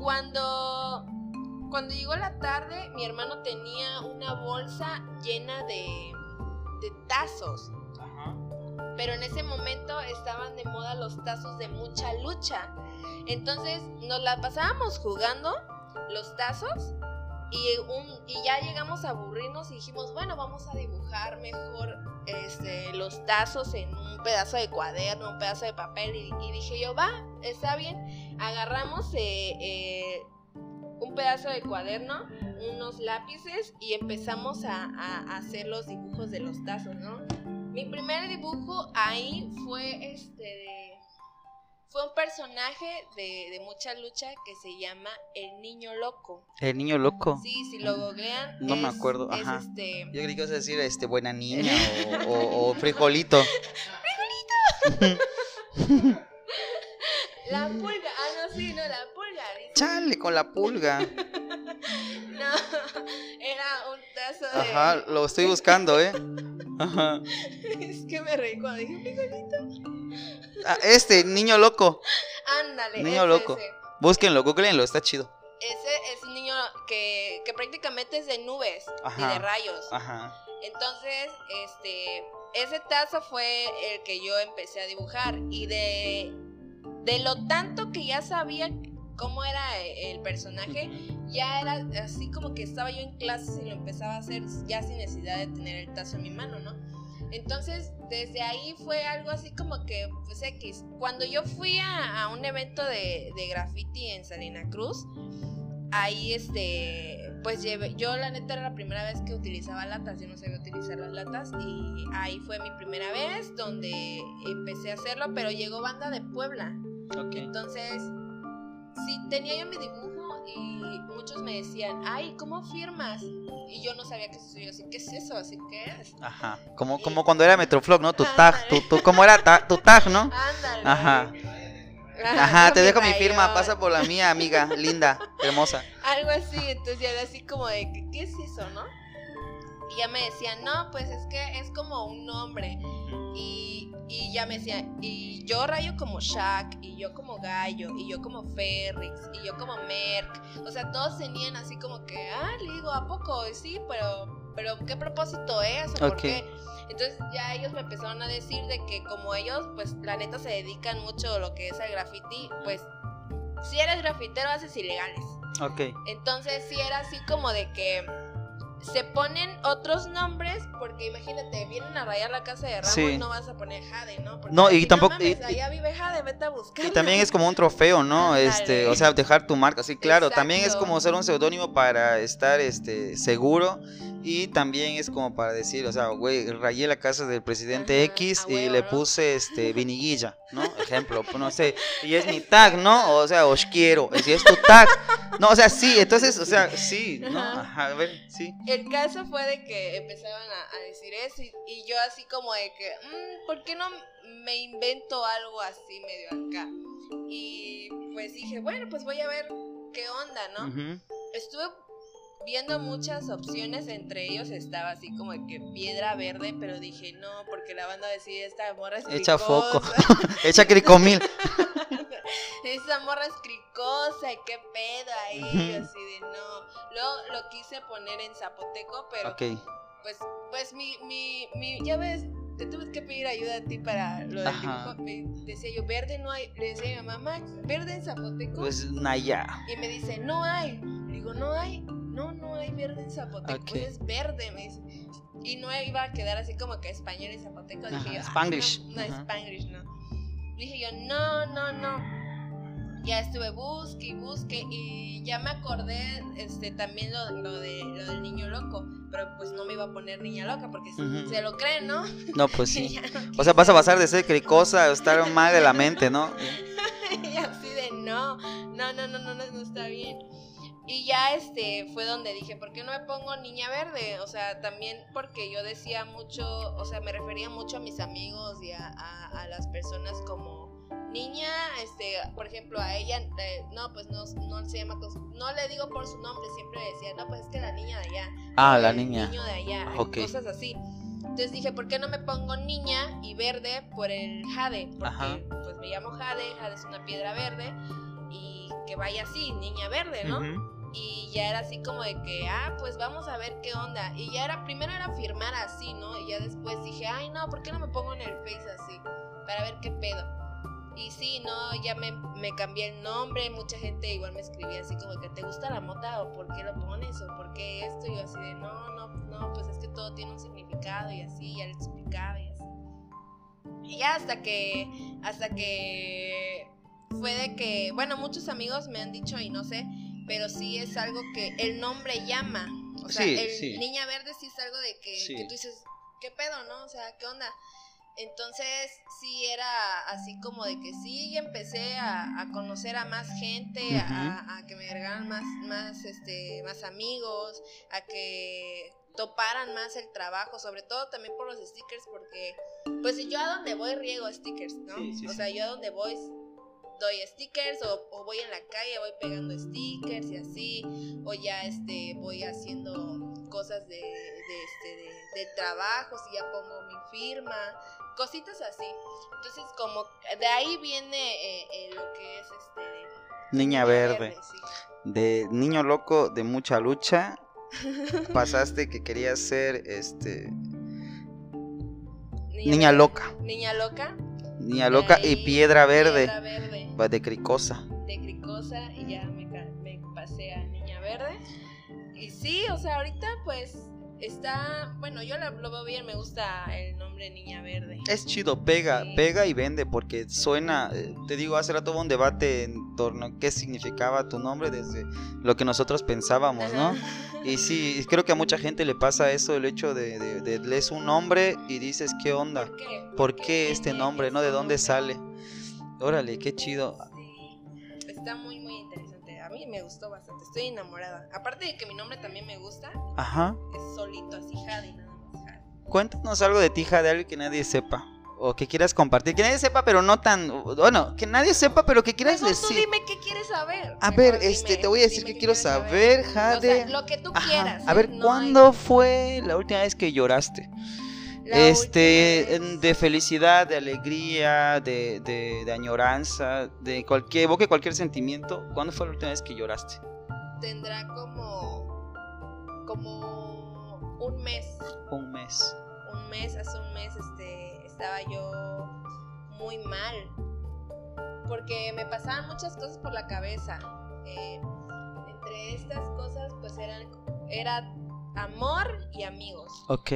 Cuando, cuando llegó la tarde, mi hermano tenía una bolsa llena de, de tazos Ajá. pero en ese momento estaban de moda los tazos de mucha lucha. Entonces nos la pasábamos jugando los tazos y, un, y ya llegamos a aburrirnos y dijimos, bueno, vamos a dibujar mejor este, los tazos en un pedazo de cuaderno, un pedazo de papel. Y, y dije yo, va, está bien. Agarramos eh, eh, un pedazo de cuaderno, unos lápices y empezamos a, hacer los dibujos de los tazos, ¿no? Mi primer dibujo ahí fue este de. fue un personaje de, de mucha lucha que se llama El Niño Loco. El niño loco. Sí, si lo googlean. No me acuerdo, es ajá. este. Yo creí que ibas a decir este buena niña o, o- o frijolito. La pulga. Ah, no, sí, no, la pulga. dice. Chale con la pulga. No, era un tazo de. Ajá, lo estoy buscando, ¿eh? Ajá. es que me reí cuando dije frijolito. Ah, este, niño loco. Ándale. Niño ese, loco. ese. Búsquenlo, googleenlo, está chido. Ese es un niño que, que prácticamente es de nubes y de rayos. Ajá. Entonces, este, ese tazo fue el que yo empecé a dibujar y de, de lo tanto que ya sabía cómo era el personaje, ya era así como que estaba yo en clases y lo empezaba a hacer ya sin necesidad de tener el tazo en mi mano, ¿no? Entonces, desde ahí fue algo así como que, pues X. Cuando yo fui a, un evento de, de graffiti en Salina Cruz, ahí este, pues llevé, yo la neta era la primera vez que utilizaba latas, yo no sabía utilizar las latas y ahí fue mi primera vez donde empecé a hacerlo, pero llegó banda de Puebla. Entonces, sí, tenía yo mi dibujo y muchos me decían, ay, ¿cómo firmas? Y yo no sabía qué es eso. Yo así, ¿qué es eso? Así, ¿qué es? Ajá. Como, como cuando era Metroflog, ¿no? Tu tag, tu, tu, ¿cómo era ta- tu tag, no? Ándale. Ajá. Ajá, te dejo mi firma, pasa por la mía, amiga, linda, hermosa. Algo así, entonces ya era así como de, ¿qué, qué es eso, no? Y ya me decían, no, pues es que es como un nombre. Y, y ya me decían, y yo rayo como Shaq, y yo como Gallo, y yo como Ferrix, y yo como Merck. O sea, todos tenían así como que, ah, le digo, ¿a poco? Y Sí, pero, pero ¿qué propósito es? ¿O por Ok. qué? Entonces ya ellos me empezaron a decir de que como ellos, pues la neta se dedican mucho a lo que es el graffiti, pues si eres grafitero haces ilegales. Ok. Entonces sí era así como de que se ponen otros nombres porque imagínate, vienen a rayar la casa de Ramos Sí. y no vas a poner Jade, ¿no? Porque No, y tampoco- mames, y- allá vive Jade, vete a buscar. Y también es como un trofeo, ¿no? Este, o sea, dejar tu marca, sí, claro. También es como ser un seudónimo para estar, este, seguro. Y también es como para decir, o sea, güey, rayé la casa del presidente Ajá, X y huevo, le ¿no? puse, este, viniguilla, ¿no? Ejemplo, pues, no sé. Y es mi tag, ¿no? O sea, os quiero. Si es tu tag. No, o sea, sí, entonces, o sea, sí, ¿no? Ajá. A ver, sí. El caso fue de que empezaban a, a decir eso y, y yo así como de que, "Mm, ¿por qué no me invento algo así medio acá? Y pues dije, bueno, pues voy a ver qué onda, ¿no? Estuve viendo muchas opciones, entre ellos estaba así como que piedra verde, pero dije no, porque la banda decía esta morra es Echa foco. cricosa". Echa cricomil. Esa morra es cricosa y qué pedo ahí, así de no. Luego lo quise poner en zapoteco, pero Ok. pues, pues mi, mi, mi, ya ves, te tuve que pedir ayuda a ti para lo del Ajá. dibujo. Me decía yo, verde no hay, le decía a mi mamá, verde en zapoteco. Pues Naya. Y me dice, no hay. Le digo, no hay. No, no hay verde en zapoteco. Es verde, me dice. Y no iba a quedar así como que español y zapoteco. Dije Ajá, yo, "Ah, Spanglish. No, no Ajá. Spanglish, no. Dije yo, no, no, no. Ya estuve busque y busque y ya me acordé este también lo, lo de lo del niño loco, pero pues no me iba a poner niña loca porque se- lo creen, ¿no? No, pues sí. O sea, vas a pasar de ser cricosa a estar mal de la mente, ¿no? y así de no, no, no, no, no, no, no está bien. Y ya este fue donde dije, ¿por qué no me pongo niña verde? O sea, también porque yo decía mucho, o sea, me refería mucho a mis amigos y a, a- a las personas como niña, este, por ejemplo, a ella, eh, no, pues no, no se llama, no le digo por su nombre, siempre decía, no, pues es que la niña de allá. Ah, la el niña. niño de allá, Ok. cosas así. Entonces dije, ¿por qué no me pongo niña y verde por el jade? Porque Ajá. pues me llamo jade, jade es una piedra verde y que vaya así, niña verde, ¿no? Y ya era así como de que, ah, pues vamos a ver qué onda. Y ya era, primero era firmar así, ¿no? Y ya después dije, ay, no, ¿por qué no me pongo en el face así? Para ver qué pedo. Y sí, no, ya me, me cambié el nombre. Mucha gente igual me escribía así como que, ¿te gusta la mota? ¿O por qué lo pones? ¿O por qué esto? Y yo así de, no, no, no, pues es que todo tiene un significado y así, ya le explicaba y así. Y ya hasta que, hasta que fue de que, bueno, muchos amigos me han dicho y no sé, pero sí es algo que el nombre llama. O sea, Sí, el sí. Niña Verde sí es algo de que, Sí. que tú dices, ¿qué pedo, no? O sea, ¿qué onda? Entonces, sí era así como de que sí, empecé a, a conocer a más gente, a, a que me agregaran más, más, este, más amigos, a que toparan más el trabajo, sobre todo también por los stickers, porque pues yo a donde voy riego stickers, ¿no? o sea, yo a donde voy doy stickers o, voy en la calle, voy pegando stickers y así, o ya este, voy haciendo cosas de, de, este, de, trabajo, si ya pongo mi firma, cositas así. Entonces, como de ahí viene eh, eh, lo que es este... Niña, verde. De niño loco, de mucha lucha, pasaste que querías ser este... Niña, loca. Niña loca. Niña loca y piedra verde. Piedra verde de Cricosa. De Cricosa y ya me, pasé a Niña Verde. Y sí, o sea, ahorita pues está, bueno, yo lo veo bien, me gusta el nombre Niña Verde. Es chido, pega, pega y vende porque suena, eh, te digo, hace rato hubo un debate en torno a qué significaba tu nombre desde lo que nosotros pensábamos, ¿no? Y sí, creo que a mucha gente le pasa eso, el hecho de, de, lees un nombre y dices, ¿qué onda? ¿Por qué, ¿Por qué este nombre, no? ¿De dónde sale? Órale, qué chido. Sí, está muy, muy me gustó bastante. Estoy enamorada. Aparte de que mi nombre también me gusta. Ajá. Es solito, así, Jade, nada más Jade. Cuéntanos algo de ti, Jade, algo que nadie sepa. O que quieras compartir. Que nadie sepa, pero no tan. Bueno, que nadie sepa, pero que quieras decir. Tú dime qué quieres saber. A ver, este, te voy a decir que quiero saber, Jade. O sea, lo que tú quieras. A ver, ¿eh? ¿cuándo fue la última vez que lloraste? Este, de felicidad, de alegría, de, de, añoranza, de cualquier, evoque cualquier sentimiento. ¿Cuándo fue la última vez que lloraste? Tendrá como, como un mes. Un mes. Un mes, hace un mes este, estaba yo muy mal. Porque me pasaban muchas cosas por la cabeza. Eh, entre estas cosas, pues eran, era amor y amigos. Ok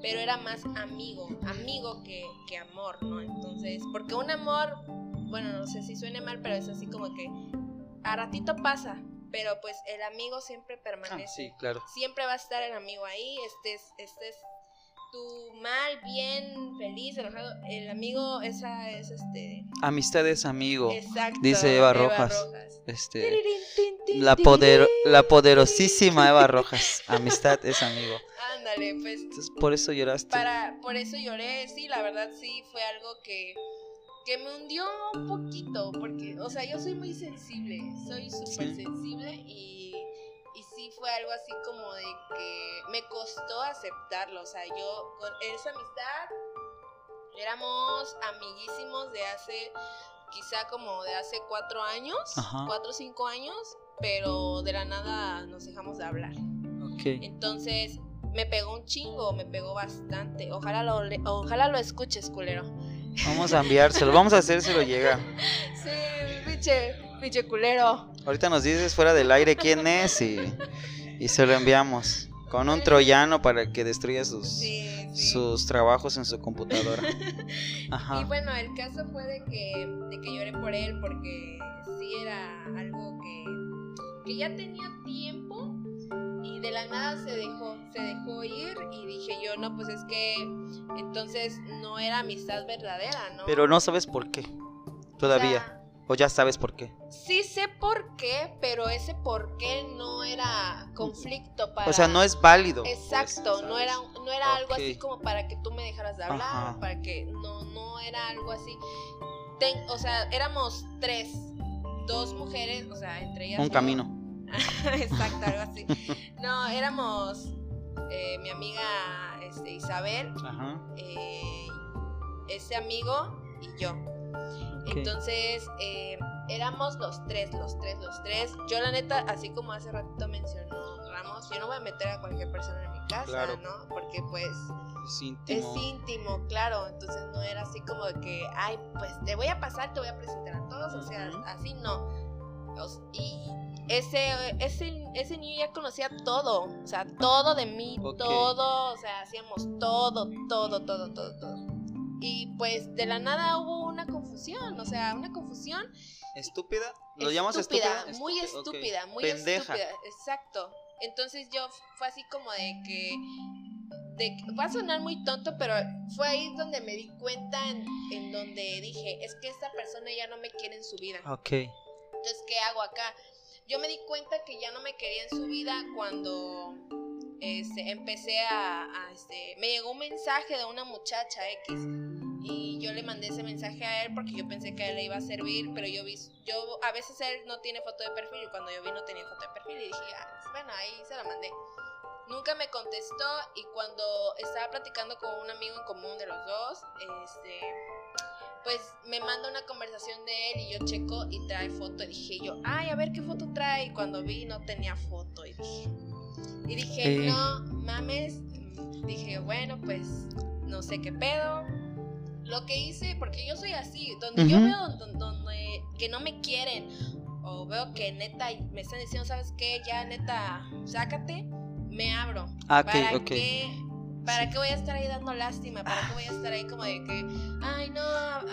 pero era más amigo, amigo que, que amor, ¿no? Entonces, porque un amor, bueno, no sé si suene mal, pero es así como que a ratito pasa, pero pues el amigo siempre permanece. Ah, sí, claro. Siempre va a estar el amigo ahí, estés, estés tu mal, bien, feliz, enojado. El amigo, esa es este. Amistad es amigo. Exacto. Dice Eva, Rojas. Este. La, poder, la poderosísima Eva Rojas. Amistad es amigo. Ándale, pues. por eso lloraste. Para, por eso lloré, sí, la verdad sí, fue algo que, que me hundió un poquito, porque, o sea, yo soy muy sensible, soy súper sensible y sí fue algo así como de que me costó aceptarlo, o sea, yo con esa amistad éramos amiguísimos de hace, quizá como de hace cuatro años, cuatro o cinco años, pero de la nada nos dejamos de hablar. Okay. Entonces, me pegó un chingo, me pegó bastante. Ojalá lo, ojalá lo escuches, culero. Vamos a enviárselo, vamos a hacer si lo llega. Sí, pinche, pinche culero. Ahorita nos dices fuera del aire quién es y, y se lo enviamos. Con un troyano para que destruya sus, sus trabajos en su computadora. Ajá. Y bueno, el caso fue de que, de que lloré por él porque sí era algo que, que ya tenía tiempo y de la nada se dejó, se dejó ir y dije yo, no, pues es que entonces no era amistad verdadera, ¿no? Pero no sabes por qué, todavía. O, ya sabes por qué. Sí sé por qué, pero ese por qué no era conflicto para... O sea, no es válido. Pues, Exacto, no era, no era algo así como para que tú me dejaras de hablar, para que... No, no era algo así. o sea, éramos tres, dos mujeres, o sea, entre ellas... Un camino Exacto, algo así. No, éramos eh, mi amiga este, Isabel, eh, ese amigo y yo. Entonces, eh, éramos los tres, los tres, los tres. Yo la neta, así como hace ratito mencionó Ramos, yo no voy a meter a cualquier persona en mi casa, ¿no? Porque pues es íntimo. Es íntimo, claro. Entonces no era así como de que, ay, pues te voy a pasar, te voy a presentar a todos. O sea, así no. Y ese, ese, ese niño ya conocía todo, o sea, todo de mí, todo, o sea, hacíamos todo, todo, todo, todo, todo. Y pues de la nada hubo una confusión, o sea, una confusión. ¿Estúpida? ¿Lo llamas estúpida? Muy estúpida, muy estúpida, exacto. Entonces yo fue así como de que de, va a sonar muy tonto, pero fue ahí donde me di cuenta en, en donde dije, es que esta persona ya no me quiere en su vida. Ok. Entonces, ¿qué hago acá? Yo me di cuenta que ya no me quería en su vida cuando este, empecé a, a, este, me llegó un mensaje de una muchacha X y yo le mandé ese mensaje a él porque yo pensé que a él le iba a servir, pero yo vi, yo a veces él no tiene foto de perfil y cuando yo vi no tenía foto de perfil y dije, ah, bueno, ahí se la mandé. Nunca me contestó y cuando estaba platicando con un amigo en común de los dos, este, pues me manda una conversación de él y yo checo y trae foto y dije yo, ay, a ver qué foto trae. Y cuando vi no tenía foto y dije, y dije, no mames, dije, bueno, pues no sé qué pedo. Lo que hice, porque yo soy así, donde yo veo donde, que no me quieren o veo que neta me están diciendo, ¿sabes qué? Ya neta, sácate, me abro. Ah, ¿Para okay, ¿Para qué voy a estar ahí dando lástima? ¿Para qué voy a estar ahí como de que, ay, no.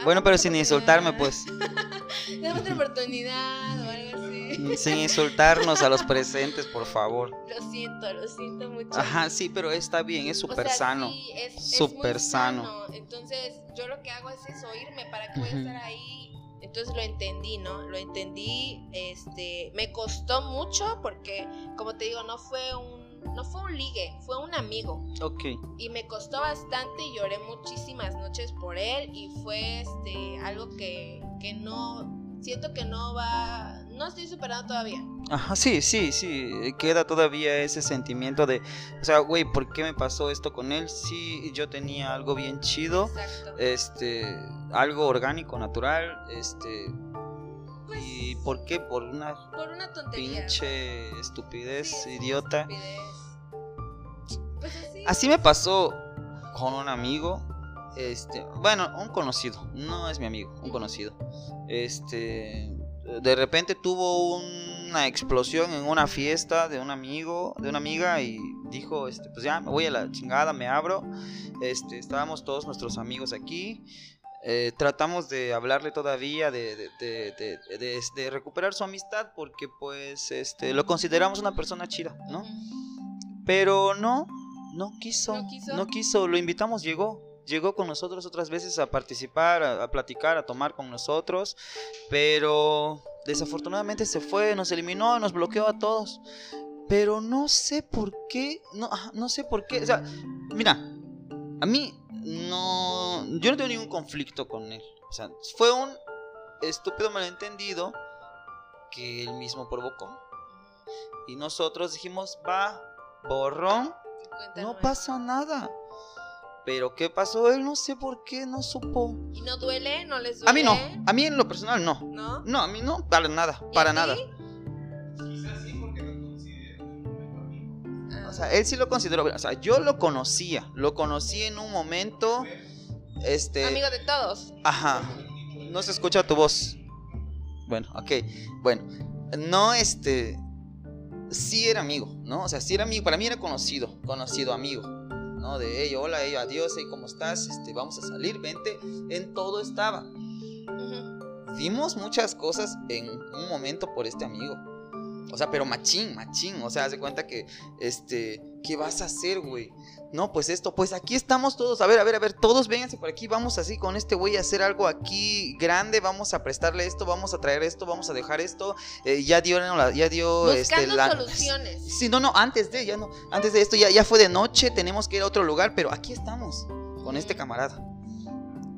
Bueno, pero sin insultarme, pues. Dame otra oportunidad o algo así. Sin insultarnos a los presentes, por favor. Lo siento, lo siento mucho. Ajá, sí, pero está bien, es súper sano. Sí, es súper sano. sano. Entonces, yo lo que hago es eso, irme. ¿Para qué voy a estar ahí? Entonces lo entendí, ¿no? Lo entendí, este, me costó mucho porque, como te digo, no fue un no fue un ligue, fue un amigo. Ok. Y me costó bastante y lloré muchísimas noches por él y fue este algo que, que no siento que no va no estoy superando todavía. Ajá, sí, sí, sí, queda todavía ese sentimiento de, o sea, güey, ¿por qué me pasó esto con él? Sí, yo tenía algo bien chido, Exacto. este, algo orgánico, natural, este, Pues, ¿y por qué? Por una por una tontería. pinche estupidez, Sí, idiota. estupidez. Pues así. Así me pasó con un amigo, este, bueno, un conocido, no es mi amigo, un conocido. Este, de repente tuvo una explosión en una fiesta de un amigo, de una amiga y dijo, este, pues ya me voy a la chingada, me abro. Este, estábamos todos nuestros amigos aquí. eh, tratamos de hablarle todavía, de, de, de, de- de- de recuperar su amistad porque pues este, lo consideramos una persona chida, ¿no? Pero no, no quiso, ¿No quiso? no quiso, lo invitamos, llegó, llegó con nosotros otras veces a participar, a, a platicar, a tomar con nosotros, pero desafortunadamente se fue, nos eliminó, nos bloqueó a todos. Pero no sé por qué, no, no sé por qué, o sea, mira, a mí no, yo no tengo ningún conflicto con él, o sea, fue un estúpido malentendido que él mismo provocó. Y nosotros dijimos, va, borrón, no pasa nada. Pero ¿qué pasó? Él no sé por qué no supo. ¿Y no duele? ¿No les duele? A mí no, a mí en lo personal no. ¿No? No, a mí no, para nada, ¿Y para a ti? nada. Ah. O sea, él sí lo consideró, o sea, yo lo conocía, lo conocí en un momento, este, Amigo de todos. ajá, no se escucha tu voz. Bueno, ok, bueno, no, este, sí era amigo, ¿no? O sea, sí era amigo, para mí era conocido, conocido amigo, ¿no? De ello, hola, ello, adiós, hey, ¿cómo estás? Este, vamos a salir, vente, en todo estaba. Dimos muchas cosas en un momento por este amigo. O sea, pero machín, machín. O sea, haz de cuenta que, este, ¿qué vas a hacer, güey? No, pues esto, pues aquí estamos todos. A ver, a ver, a ver, todos vénganse por aquí. Vamos así con este güey a hacer algo aquí grande. Vamos a prestarle esto, vamos a traer esto, vamos a dejar esto. Eh, ya dio, la- ya dio, este, Buscando la. soluciones. Sí, no, no, antes de, ya no, antes de esto ya, ya fue de noche, tenemos que ir a otro lugar, pero aquí estamos con este camarada.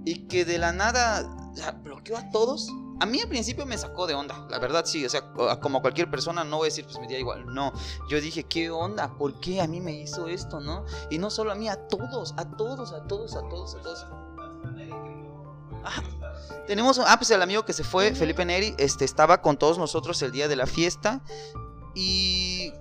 Y que de la nada o sea, bloqueó a todos. A mí al principio me sacó de onda, la verdad sí, o sea, co- como cualquier persona no voy a decir pues me da igual, no, yo dije, ¿qué onda? ¿Por qué a mí me hizo esto, no? Y no solo a mí, a todos, a todos, a todos, a todos, a todos. Ah, tenemos, ah, pues el amigo que se fue. Felipe Neri, este, estaba con todos nosotros el día de la fiesta y...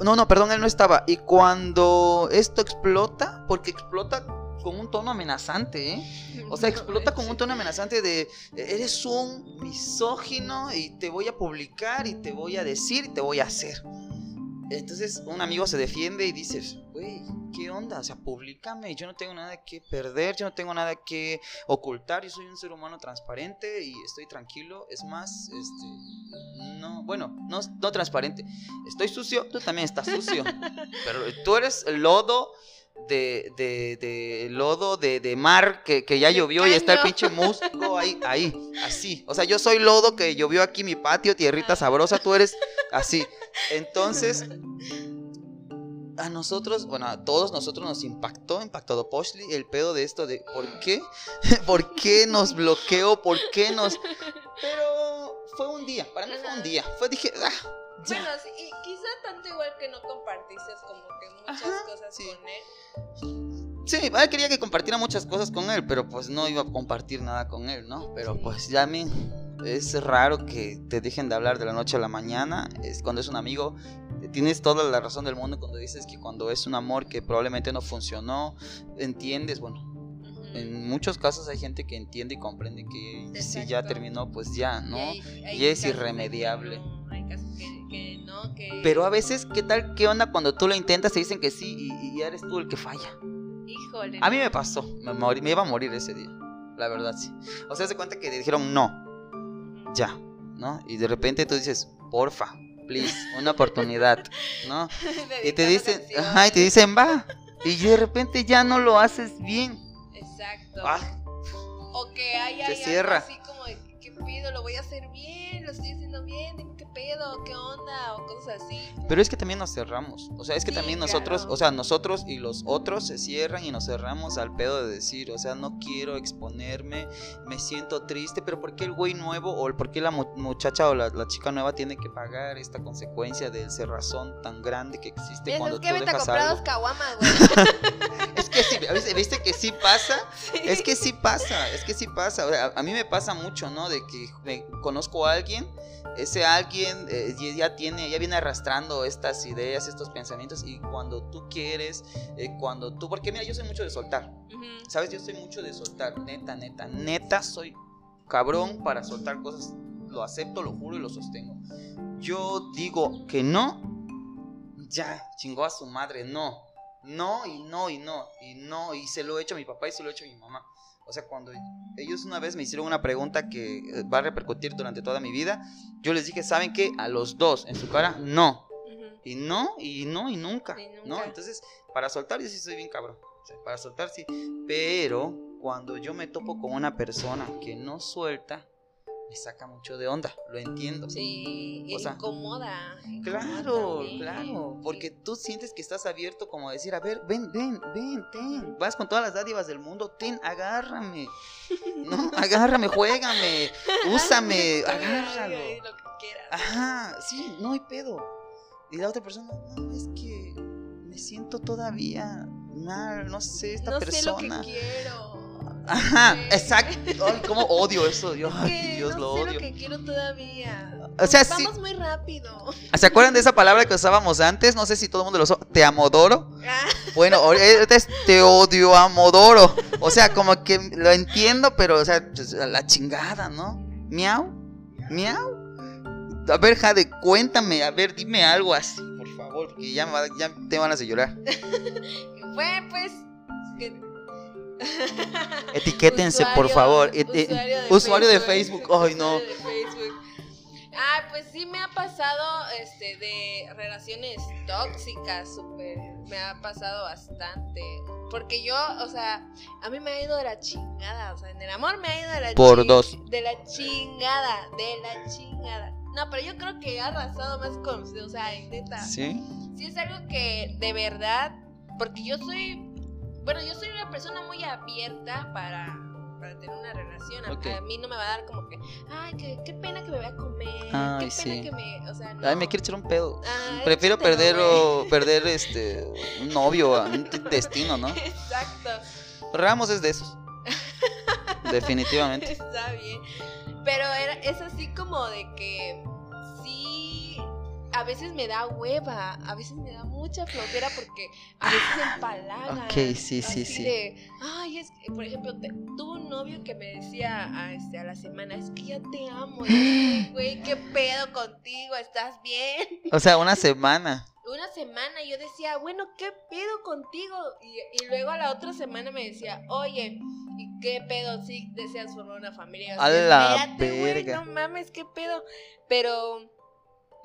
No, no, perdón, él no estaba. Y cuando esto explota, porque explota con un tono amenazante, ¿eh? O sea, explota con un tono amenazante de eres un misógino y te voy a publicar y te voy a decir y te voy a hacer. Entonces un amigo se defiende y dices, güey, ¿qué onda? O sea, públicame, yo no tengo nada que perder, yo no tengo nada que ocultar, yo soy un ser humano transparente y estoy tranquilo. Es más, este, no, bueno, no, no transparente. Estoy sucio, tú también estás sucio. Pero tú eres lodo, de, de, de lodo, de, de mar, que, que ya llovió y está el pinche musgo ahí, ahí, así. O sea, yo soy lodo que llovió aquí mi patio, tierrita sabrosa, tú eres así. Entonces, a nosotros, bueno, a todos nosotros nos impactó, impactado Poshli, el pedo de esto de ¿por qué? ¿Por qué nos bloqueó? ¿Por qué nos...? Pero fue un día, para mí fue un día. Fue, dije, ah, ya. Bueno, sí, y quizá tanto igual que no compartiste como que muchas Ajá, cosas sí. con él. Sí, quería que compartiera muchas cosas con él, pero pues no iba a compartir nada con él, ¿no? Pero Sí. pues ya a mí es raro que te dejen de hablar de la noche a la mañana. Es cuando es un amigo, tienes toda la razón del mundo cuando dices que cuando es un amor que probablemente no funcionó, entiendes, bueno. En muchos casos hay gente que entiende y comprende que si ya terminó, pues ya, Y ¿no? hay- hay Y es irremediable. no, hay casos que, que no, que. Pero a veces, ¿qué tal? ¿Qué onda cuando tú lo intentas? Te dicen que sí y, y eres tú el que falla. Híjole. A mí me pasó, me, morí- me iba a morir ese día, la verdad sí. O sea, se cuenta que dijeron no, ya, ¿no? Y de repente tú dices, porfa, please, una oportunidad, ¿no? Y te dicen, ajá, y te dicen, va. Y de repente ya no lo haces bien. Exacto. Ah, O que hay, hay algo cierra. así como de, ¿qué pedo? Lo voy a hacer bien, lo estoy haciendo bien, pedo, qué onda, o cosas así. pero es que también nos cerramos. O sea, es que Sí, también nosotros, claro. o sea, nosotros y los otros se cierran y nos cerramos al pedo de decir, o sea, no quiero exponerme, me siento triste, pero ¿por qué el güey nuevo o el- por qué la mu- muchacha o la, la chica nueva tiene que pagar esta consecuencia del cerrazón tan grande que existe cuando es tú que vete a dejas comprar algo? caguamas, güey. Es que sí, ¿viste- ¿viste que sí pasa? Es que sí pasa, es que sí pasa. O sea, a, a mí me pasa mucho, ¿no? De que me conozco a alguien, ese alguien eh, ya- tiene, ya viene arrastrando estas ideas, estos pensamientos y cuando tú quieres, eh, cuando tú, porque mira, yo soy mucho de soltar. ¿sabes? Yo soy mucho de soltar, neta, neta, neta, soy cabrón para soltar cosas, lo acepto, lo juro y lo sostengo. Yo digo que no, ya, chingó a su madre, no. No y no y no y no y se lo he hecho a mi papá y se lo he hecho a mi mamá. O sea, cuando ellos una vez me hicieron una pregunta que eh, va a repercutir durante toda mi vida, yo les dije, ¿saben qué? A los dos, en su cara, no. Y no, y no, y nunca. Y ¿No? nunca. Entonces, para soltar, yo sí soy bien cabrón. O sea, para soltar, sí. Pero cuando yo me topo con una persona que no suelta, me saca mucho de onda. Lo entiendo. Sí, O sea, incomoda. Claro, claro, porque Sí. tú sientes que estás abierto como a decir, a ver, ven, ven, ven, ten, vas con todas las dádivas del mundo, ten, agárrame, no, agárrame, juégame, úsame, agárralo. ay, Lo que quieras. Ajá, sí, no hay pedo. Y la otra persona, no, es que me siento todavía mal, no sé, esta no persona. sé lo que quiero. Ajá, exacto. Ay, cómo odio eso. Ay, que Dios, no lo sé odio. lo que quiero todavía. O sea, sí. Vamos muy rápido. ¿Se acuerdan de esa palabra que usábamos antes? No sé si todo el mundo lo usó. Te amodoro. Ah, Bueno, ahorita es te odio amodoro. O sea, como que lo entiendo, pero, o sea, pues, la chingada, ¿no? Miau, miau. A ver, Jade, cuéntame, a ver, dime algo así, por favor, porque ya, me va- ya te van a hacer llorar. fue pues. que- Etiquétense, por favor. Et- et- usuario de usuario de Facebook. Ay, no. Facebook. Ah, pues sí me ha pasado este de relaciones tóxicas, súper. Me ha pasado bastante. Porque yo, o sea, a mí me ha ido de la chingada. O sea, en el amor me ha ido de la Por dos. De la chingada, de la chingada. No, pero yo creo que he arrasado más con. O sea, neta ¿Sí? sí es algo que de verdad, porque yo soy, bueno, yo soy una persona muy abierta para, para tener una relación. A, a mí no me va a dar como que, ay, qué, qué pena que me vaya a comer, Ay, qué pena sí. que me, o sea, no. Ay, me quiero echar un pedo. Ah, Prefiero perder, o, perder este, un novio, un destino, ¿no? Exacto, Ramos es de esos. Definitivamente. está bien. Pero era, es así como de que a veces me da hueva, a veces me da mucha flojera porque a veces empalagan. Ok, sí, sí, sí. de, ay, es que, por ejemplo, te- tuve un novio que me decía a, este, a la semana, es que ya te amo. Güey, ¿qué pedo contigo? ¿Estás bien? O sea, una semana. Una semana yo decía, bueno, ¿qué pedo contigo? Y, y luego a la otra semana me decía, oye, ¿y qué pedo? Si deseas formar una familia. Y yo A la "Espérate, güey, verga. no mames, ¿qué pedo? Pero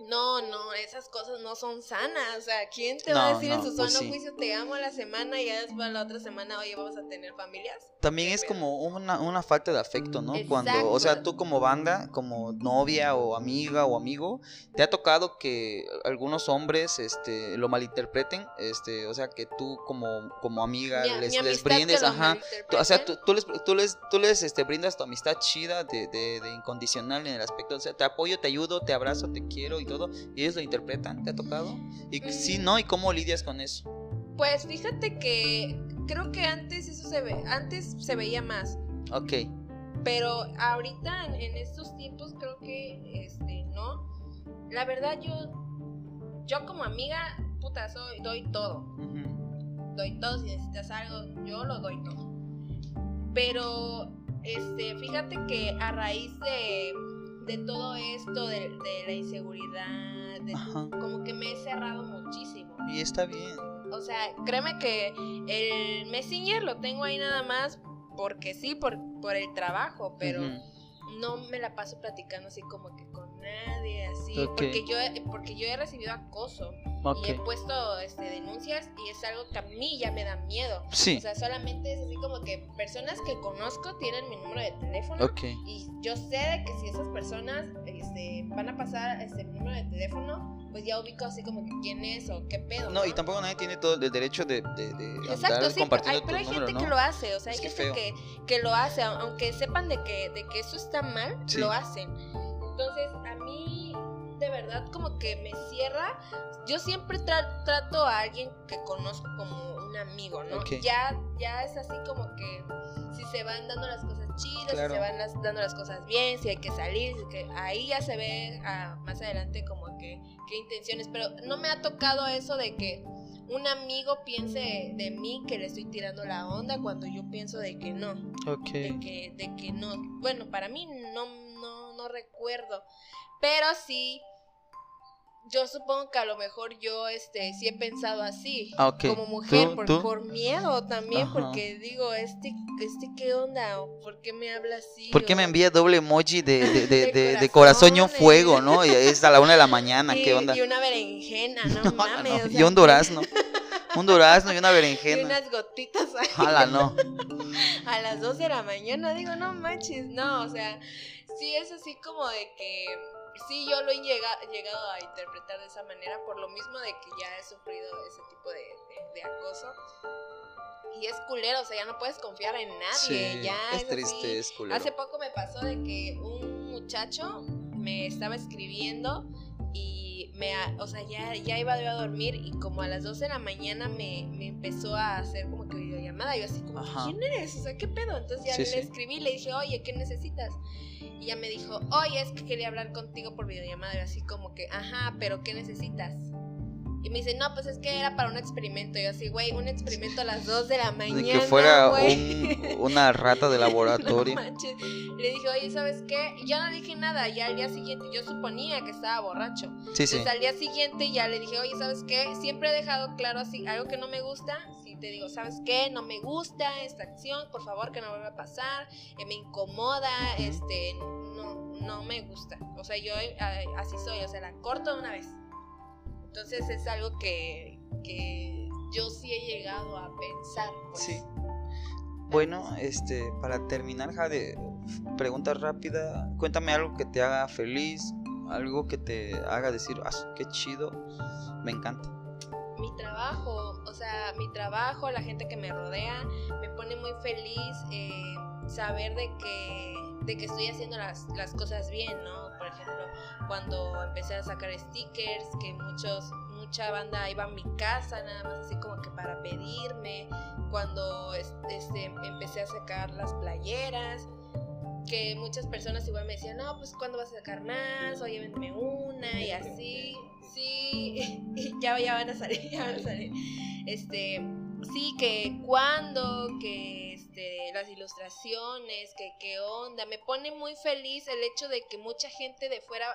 No, no, esas cosas no son sanas. O sea, ¿quién te va a No, decir en su pues sano sí. juicio te amo la semana y ya después la otra semana, oye, vamos a tener familias? También es como una, una falta de afecto, ¿no? Cuando, o sea, tú como banda, como novia o amiga o amigo, te ha tocado que algunos hombres este, lo malinterpreten, este, o sea, que tú como, como amiga Mi- les, mi brindes, ajá. tú- o sea, tú les, tú les, tú les este, brindas tu amistad chida de, de, de incondicional en el aspecto, o sea, te apoyo, te ayudo, te abrazo, te quiero y todo, y ellos lo interpretan, ¿te ha tocado? Y Mm. sí, ¿no? ¿Y cómo lidias con eso? Pues fíjate que creo que antes eso se ve, antes se veía más. Ok, Pero ahorita en, en estos tiempos creo que este no. La verdad yo yo como amiga, puta, soy doy todo. Doy todo si necesitas algo, yo lo doy todo. Pero este, fíjate que a raíz de, de todo esto de, de la inseguridad, de- como que me he cerrado muchísimo. y está bien. O sea, créeme que el Messenger lo tengo ahí nada más porque sí, por, por el trabajo, pero no me la paso platicando así como que nadie, así, porque yo porque yo he recibido acoso y he puesto este, denuncias y es algo que a mí ya me da miedo. Sí. O sea, solamente es así como que personas que conozco tienen mi número de teléfono y yo sé de que si esas personas este, van a pasar este, mi número de teléfono, pues ya ubico así como que quién es o qué pedo. No, y tampoco nadie tiene todo el derecho de, de, de Exacto, andar sí, compartiendo hay- pero hay gente ¿no? que lo hace, o sea, hay Es gente que, que lo hace, au- aunque sepan de que, de que eso está mal, Sí. lo hacen. Entonces, a mí, de verdad, como que me cierra. Yo siempre tra- trato a alguien que conozco como un amigo, ¿no? Ok. Ya, ya es así como que si se van dando las cosas chidas, Claro. si se van las- dando las cosas bien, si hay que salir, si que ahí ya se ve ah, más adelante como que qué intenciones, pero no me ha tocado eso de que un amigo piense de mí que le estoy tirando la onda cuando yo pienso de que no, Ok. de que, de que no. Bueno, para mí no, no, no recuerdo, pero sí, yo supongo que a lo mejor yo este, sí he pensado así. Ah. Como mujer, ¿Tú- por, tú? por miedo también, Ajá. porque digo, este, este, ¿qué onda? ¿O ¿Por qué me habla así? ¿Por qué me envía doble emoji de, de, de, De corazón y un fuego, no? Y es a la una de la mañana, y, ¿qué onda? y una berenjena, no, No, mames. no, o y un durazno. Un durazno y una Y berenjena. unas gotitas ahí. Jala, no. a las 2 de la mañana, digo, no manches, no, o sea, sí es así como de que, sí yo lo he llega- llegado a interpretar de esa manera, por lo mismo de que ya he sufrido ese tipo de, de- de acoso. Y es culero, o sea, ya no puedes confiar en nadie, Sí, ya es triste, es culero. Hace poco me pasó de que un muchacho me estaba escribiendo y me, o sea, ya, ya iba yo a dormir y como a las 12 de la mañana me, me empezó a hacer como que videollamada. Yo así como, Ajá. ¿quién eres? O sea, ¿qué pedo? Entonces ya Sí, le sí. escribí, le dije, oye, ¿qué necesitas? Y ya me dijo, oye, es que quería hablar contigo por videollamada. Y yo así como que, ajá, pero ¿qué necesitas? Y me dice, no, pues es que era para un experimento. Y yo así, güey, un experimento a las 2 de la mañana. Ni que fuera güey". un- una rata de No laboratorio. manches. Le dije, oye, ¿sabes qué? Y ya no dije nada. Ya al día siguiente, yo suponía que estaba borracho. Sí, sí. Entonces al día siguiente ya le dije, oye, ¿sabes qué? Siempre he dejado claro así, algo que no me gusta. Si te digo, ¿sabes qué? No me gusta esta acción, por favor, que no vuelva a pasar. eh, me incomoda, este, no, no me gusta. O sea, yo eh, así soy, o sea, la corto de una vez. Entonces es algo que, que yo sí he llegado a pensar. pues. Sí. Bueno, este, para terminar, Jade, pregunta rápida. Cuéntame algo que te haga feliz, algo que te haga decir, ah, qué chido, me encanta. mi trabajo, o sea, mi trabajo, la gente que me rodea, me pone muy feliz eh, saber de que, de que estoy haciendo las, las cosas bien, ¿no? Por ejemplo, cuando empecé a sacar stickers, que muchos, mucha banda iba a mi casa, nada más así como que para pedirme, cuando es- este, empecé a sacar las playeras, que muchas personas igual me decían, no, pues ¿cuándo vas a sacar más? Oye, véndeme una y así. Sí, y ya, ya van a salir, ya van a salir. Este, sí, que cuándo, que este, las ilustraciones, que qué onda. Me pone muy feliz el hecho de que mucha gente de fuera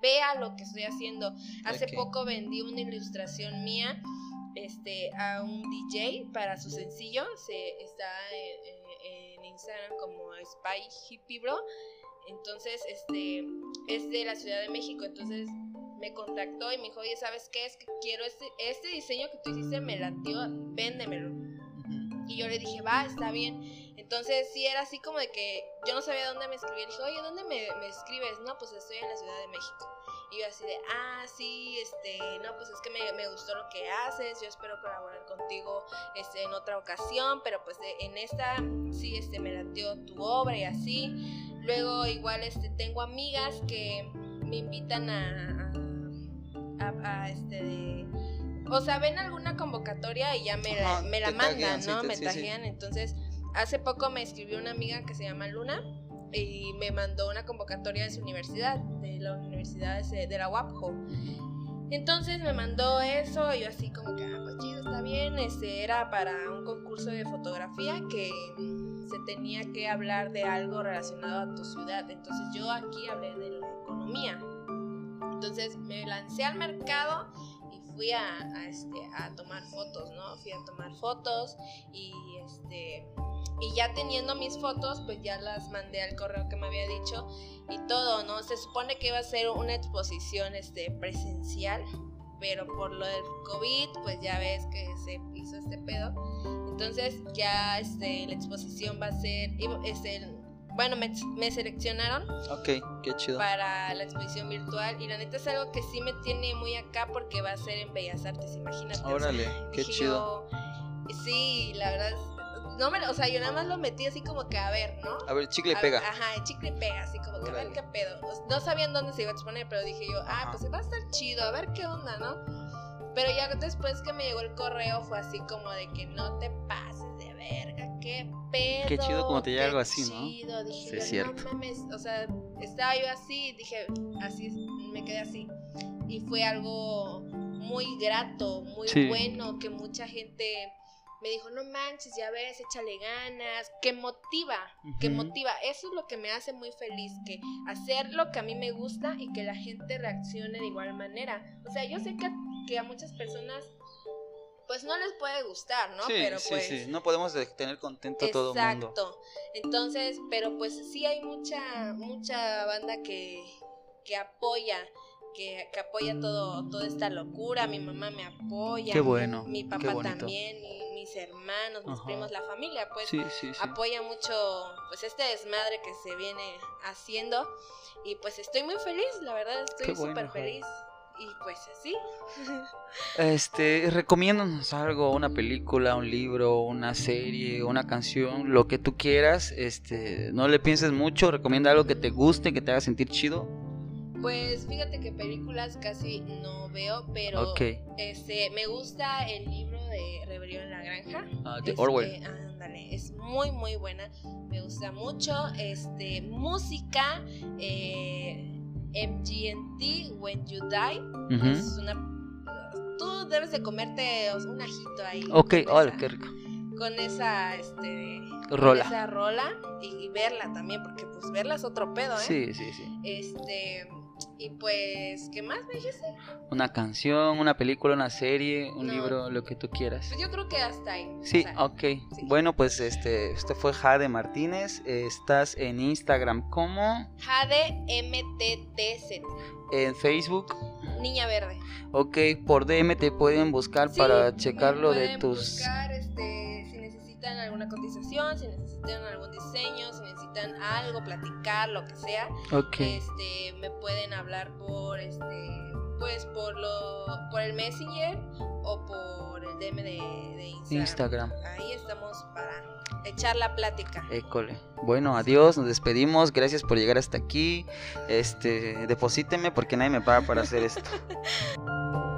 vea lo que estoy haciendo. Hace poco vendí una ilustración mía este, a un DJ para su sencillo. Se, está en, en- en Instagram como Spy Hippie Bro. Entonces, este, es de la Ciudad de México. Entonces, me contactó y me dijo, oye, ¿sabes qué? Es que quiero este, este diseño que tú hiciste, me latió, véndemelo. Y yo le dije, va, está bien. Entonces sí era así como de que yo no sabía dónde me escribía. Le dije, oye, ¿dónde me, me escribes? No, pues estoy en la Ciudad de México. Y yo así de, ah, sí, este, no, pues es que me, me gustó lo que haces, yo espero colaborar contigo este, en otra ocasión, pero pues en esta sí, este, me latió tu obra y así. Luego igual, este, tengo amigas que me invitan a, a, a, este, de, o sea, ven alguna convocatoria y ya me la, me la mandan, ¿no? me tajean, entonces... Hace poco me escribió una amiga que se llama Luna y me mandó una convocatoria de su universidad, de la universidad de la UAPJO. Entonces me mandó eso y yo así como que, ah, pues chido, está bien. Este era para un concurso de fotografía que se tenía que hablar de algo relacionado a tu ciudad. Entonces yo aquí hablé de la economía. Entonces me lancé al mercado fui a, este, a tomar fotos, ¿no? Fui a tomar fotos y este y ya teniendo mis fotos, pues ya las mandé al correo que me había dicho y todo, ¿no? Se supone que iba a ser una exposición este, presencial, pero por lo del COVID, pues ya ves que se hizo este pedo. Entonces ya este, la exposición va a ser, este, bueno, me, me, seleccionaron. Ok, qué chido. Para la exposición virtual. Y la neta es algo que sí me tiene muy acá porque va a ser en Bellas Artes, imagínate. Órale, qué chido. sí, la verdad no me, o sea, yo nada más lo metí así como que a ver, ¿no? A ver, chicle y pega. ajá, chicle y pega, así como que a ver qué pedo. No sabían dónde se iba a exponer, pero dije yo, ah, pues va a estar chido, a ver qué onda, ¿no? Pero ya después que me llegó el correo fue así como de que no te pases verga, qué pedo. Qué chido como te llega algo así, ¿no? Chido, dije, sí, es cierto. no mames, o sea, estaba yo así, dije, así, me quedé así. Y fue algo muy grato, muy bueno, que mucha gente me dijo, no manches, ya ves, échale ganas, que motiva, que motiva. Eso es lo que me hace muy feliz, que hacer lo que a mí me gusta y que la gente reaccione de igual manera. O sea, yo sé que, que a muchas personas pues no les puede gustar, ¿no? Sí, pero sí, pues sí, no podemos tener contento a todo el mundo. Exacto. Entonces, pero pues sí hay mucha mucha banda que que apoya que, que, apoya todo toda esta locura, mi mamá me apoya, qué bueno, mi papá también, mis hermanos, mis primos, la familia, pues apoya mucho pues este desmadre que se viene haciendo y pues estoy muy feliz, la verdad estoy súper feliz. Y pues así. Este, recomiéndanos algo, una película, un libro, una serie, una canción, lo que tú quieras. Este, no le pienses mucho, recomienda algo que te guste, que te haga sentir chido. Pues fíjate que películas casi no veo, pero este, me gusta el libro de Rebelión en la Granja. Ah, de Orwell. Este, ándale, es muy muy buena, me gusta mucho. Este, música, eh, MGMT, When You Die, es una... Tú debes de comerte un ajito ahí. Ok, hola, qué rico. Con esa, este... Rola. Con esa rola y, verla también, porque pues verla es otro pedo, ¿eh? Sí, sí, sí. Este y pues, ¿qué más me dijiste? Una canción, una película, una serie, un libro, lo que tú quieras. Pues yo creo que hasta ahí. Sí, ok. Bueno, pues este, este fue Jade Martínez. Estás en Instagram como Jade MTTZ. En Facebook. Niña Verde. Ok, por DM te pueden buscar para checarlo de tus. Buscar, este, necesitan alguna cotización, si necesitan algún diseño, si necesitan algo, platicar, lo que sea, este, me pueden hablar por este pues por lo por el Messenger o por el DM de, Instagram. Ahí estamos para echar la plática. École. Bueno, adiós, nos despedimos. Gracias por llegar hasta aquí. Este, deposíteme porque nadie me paga para hacer esto.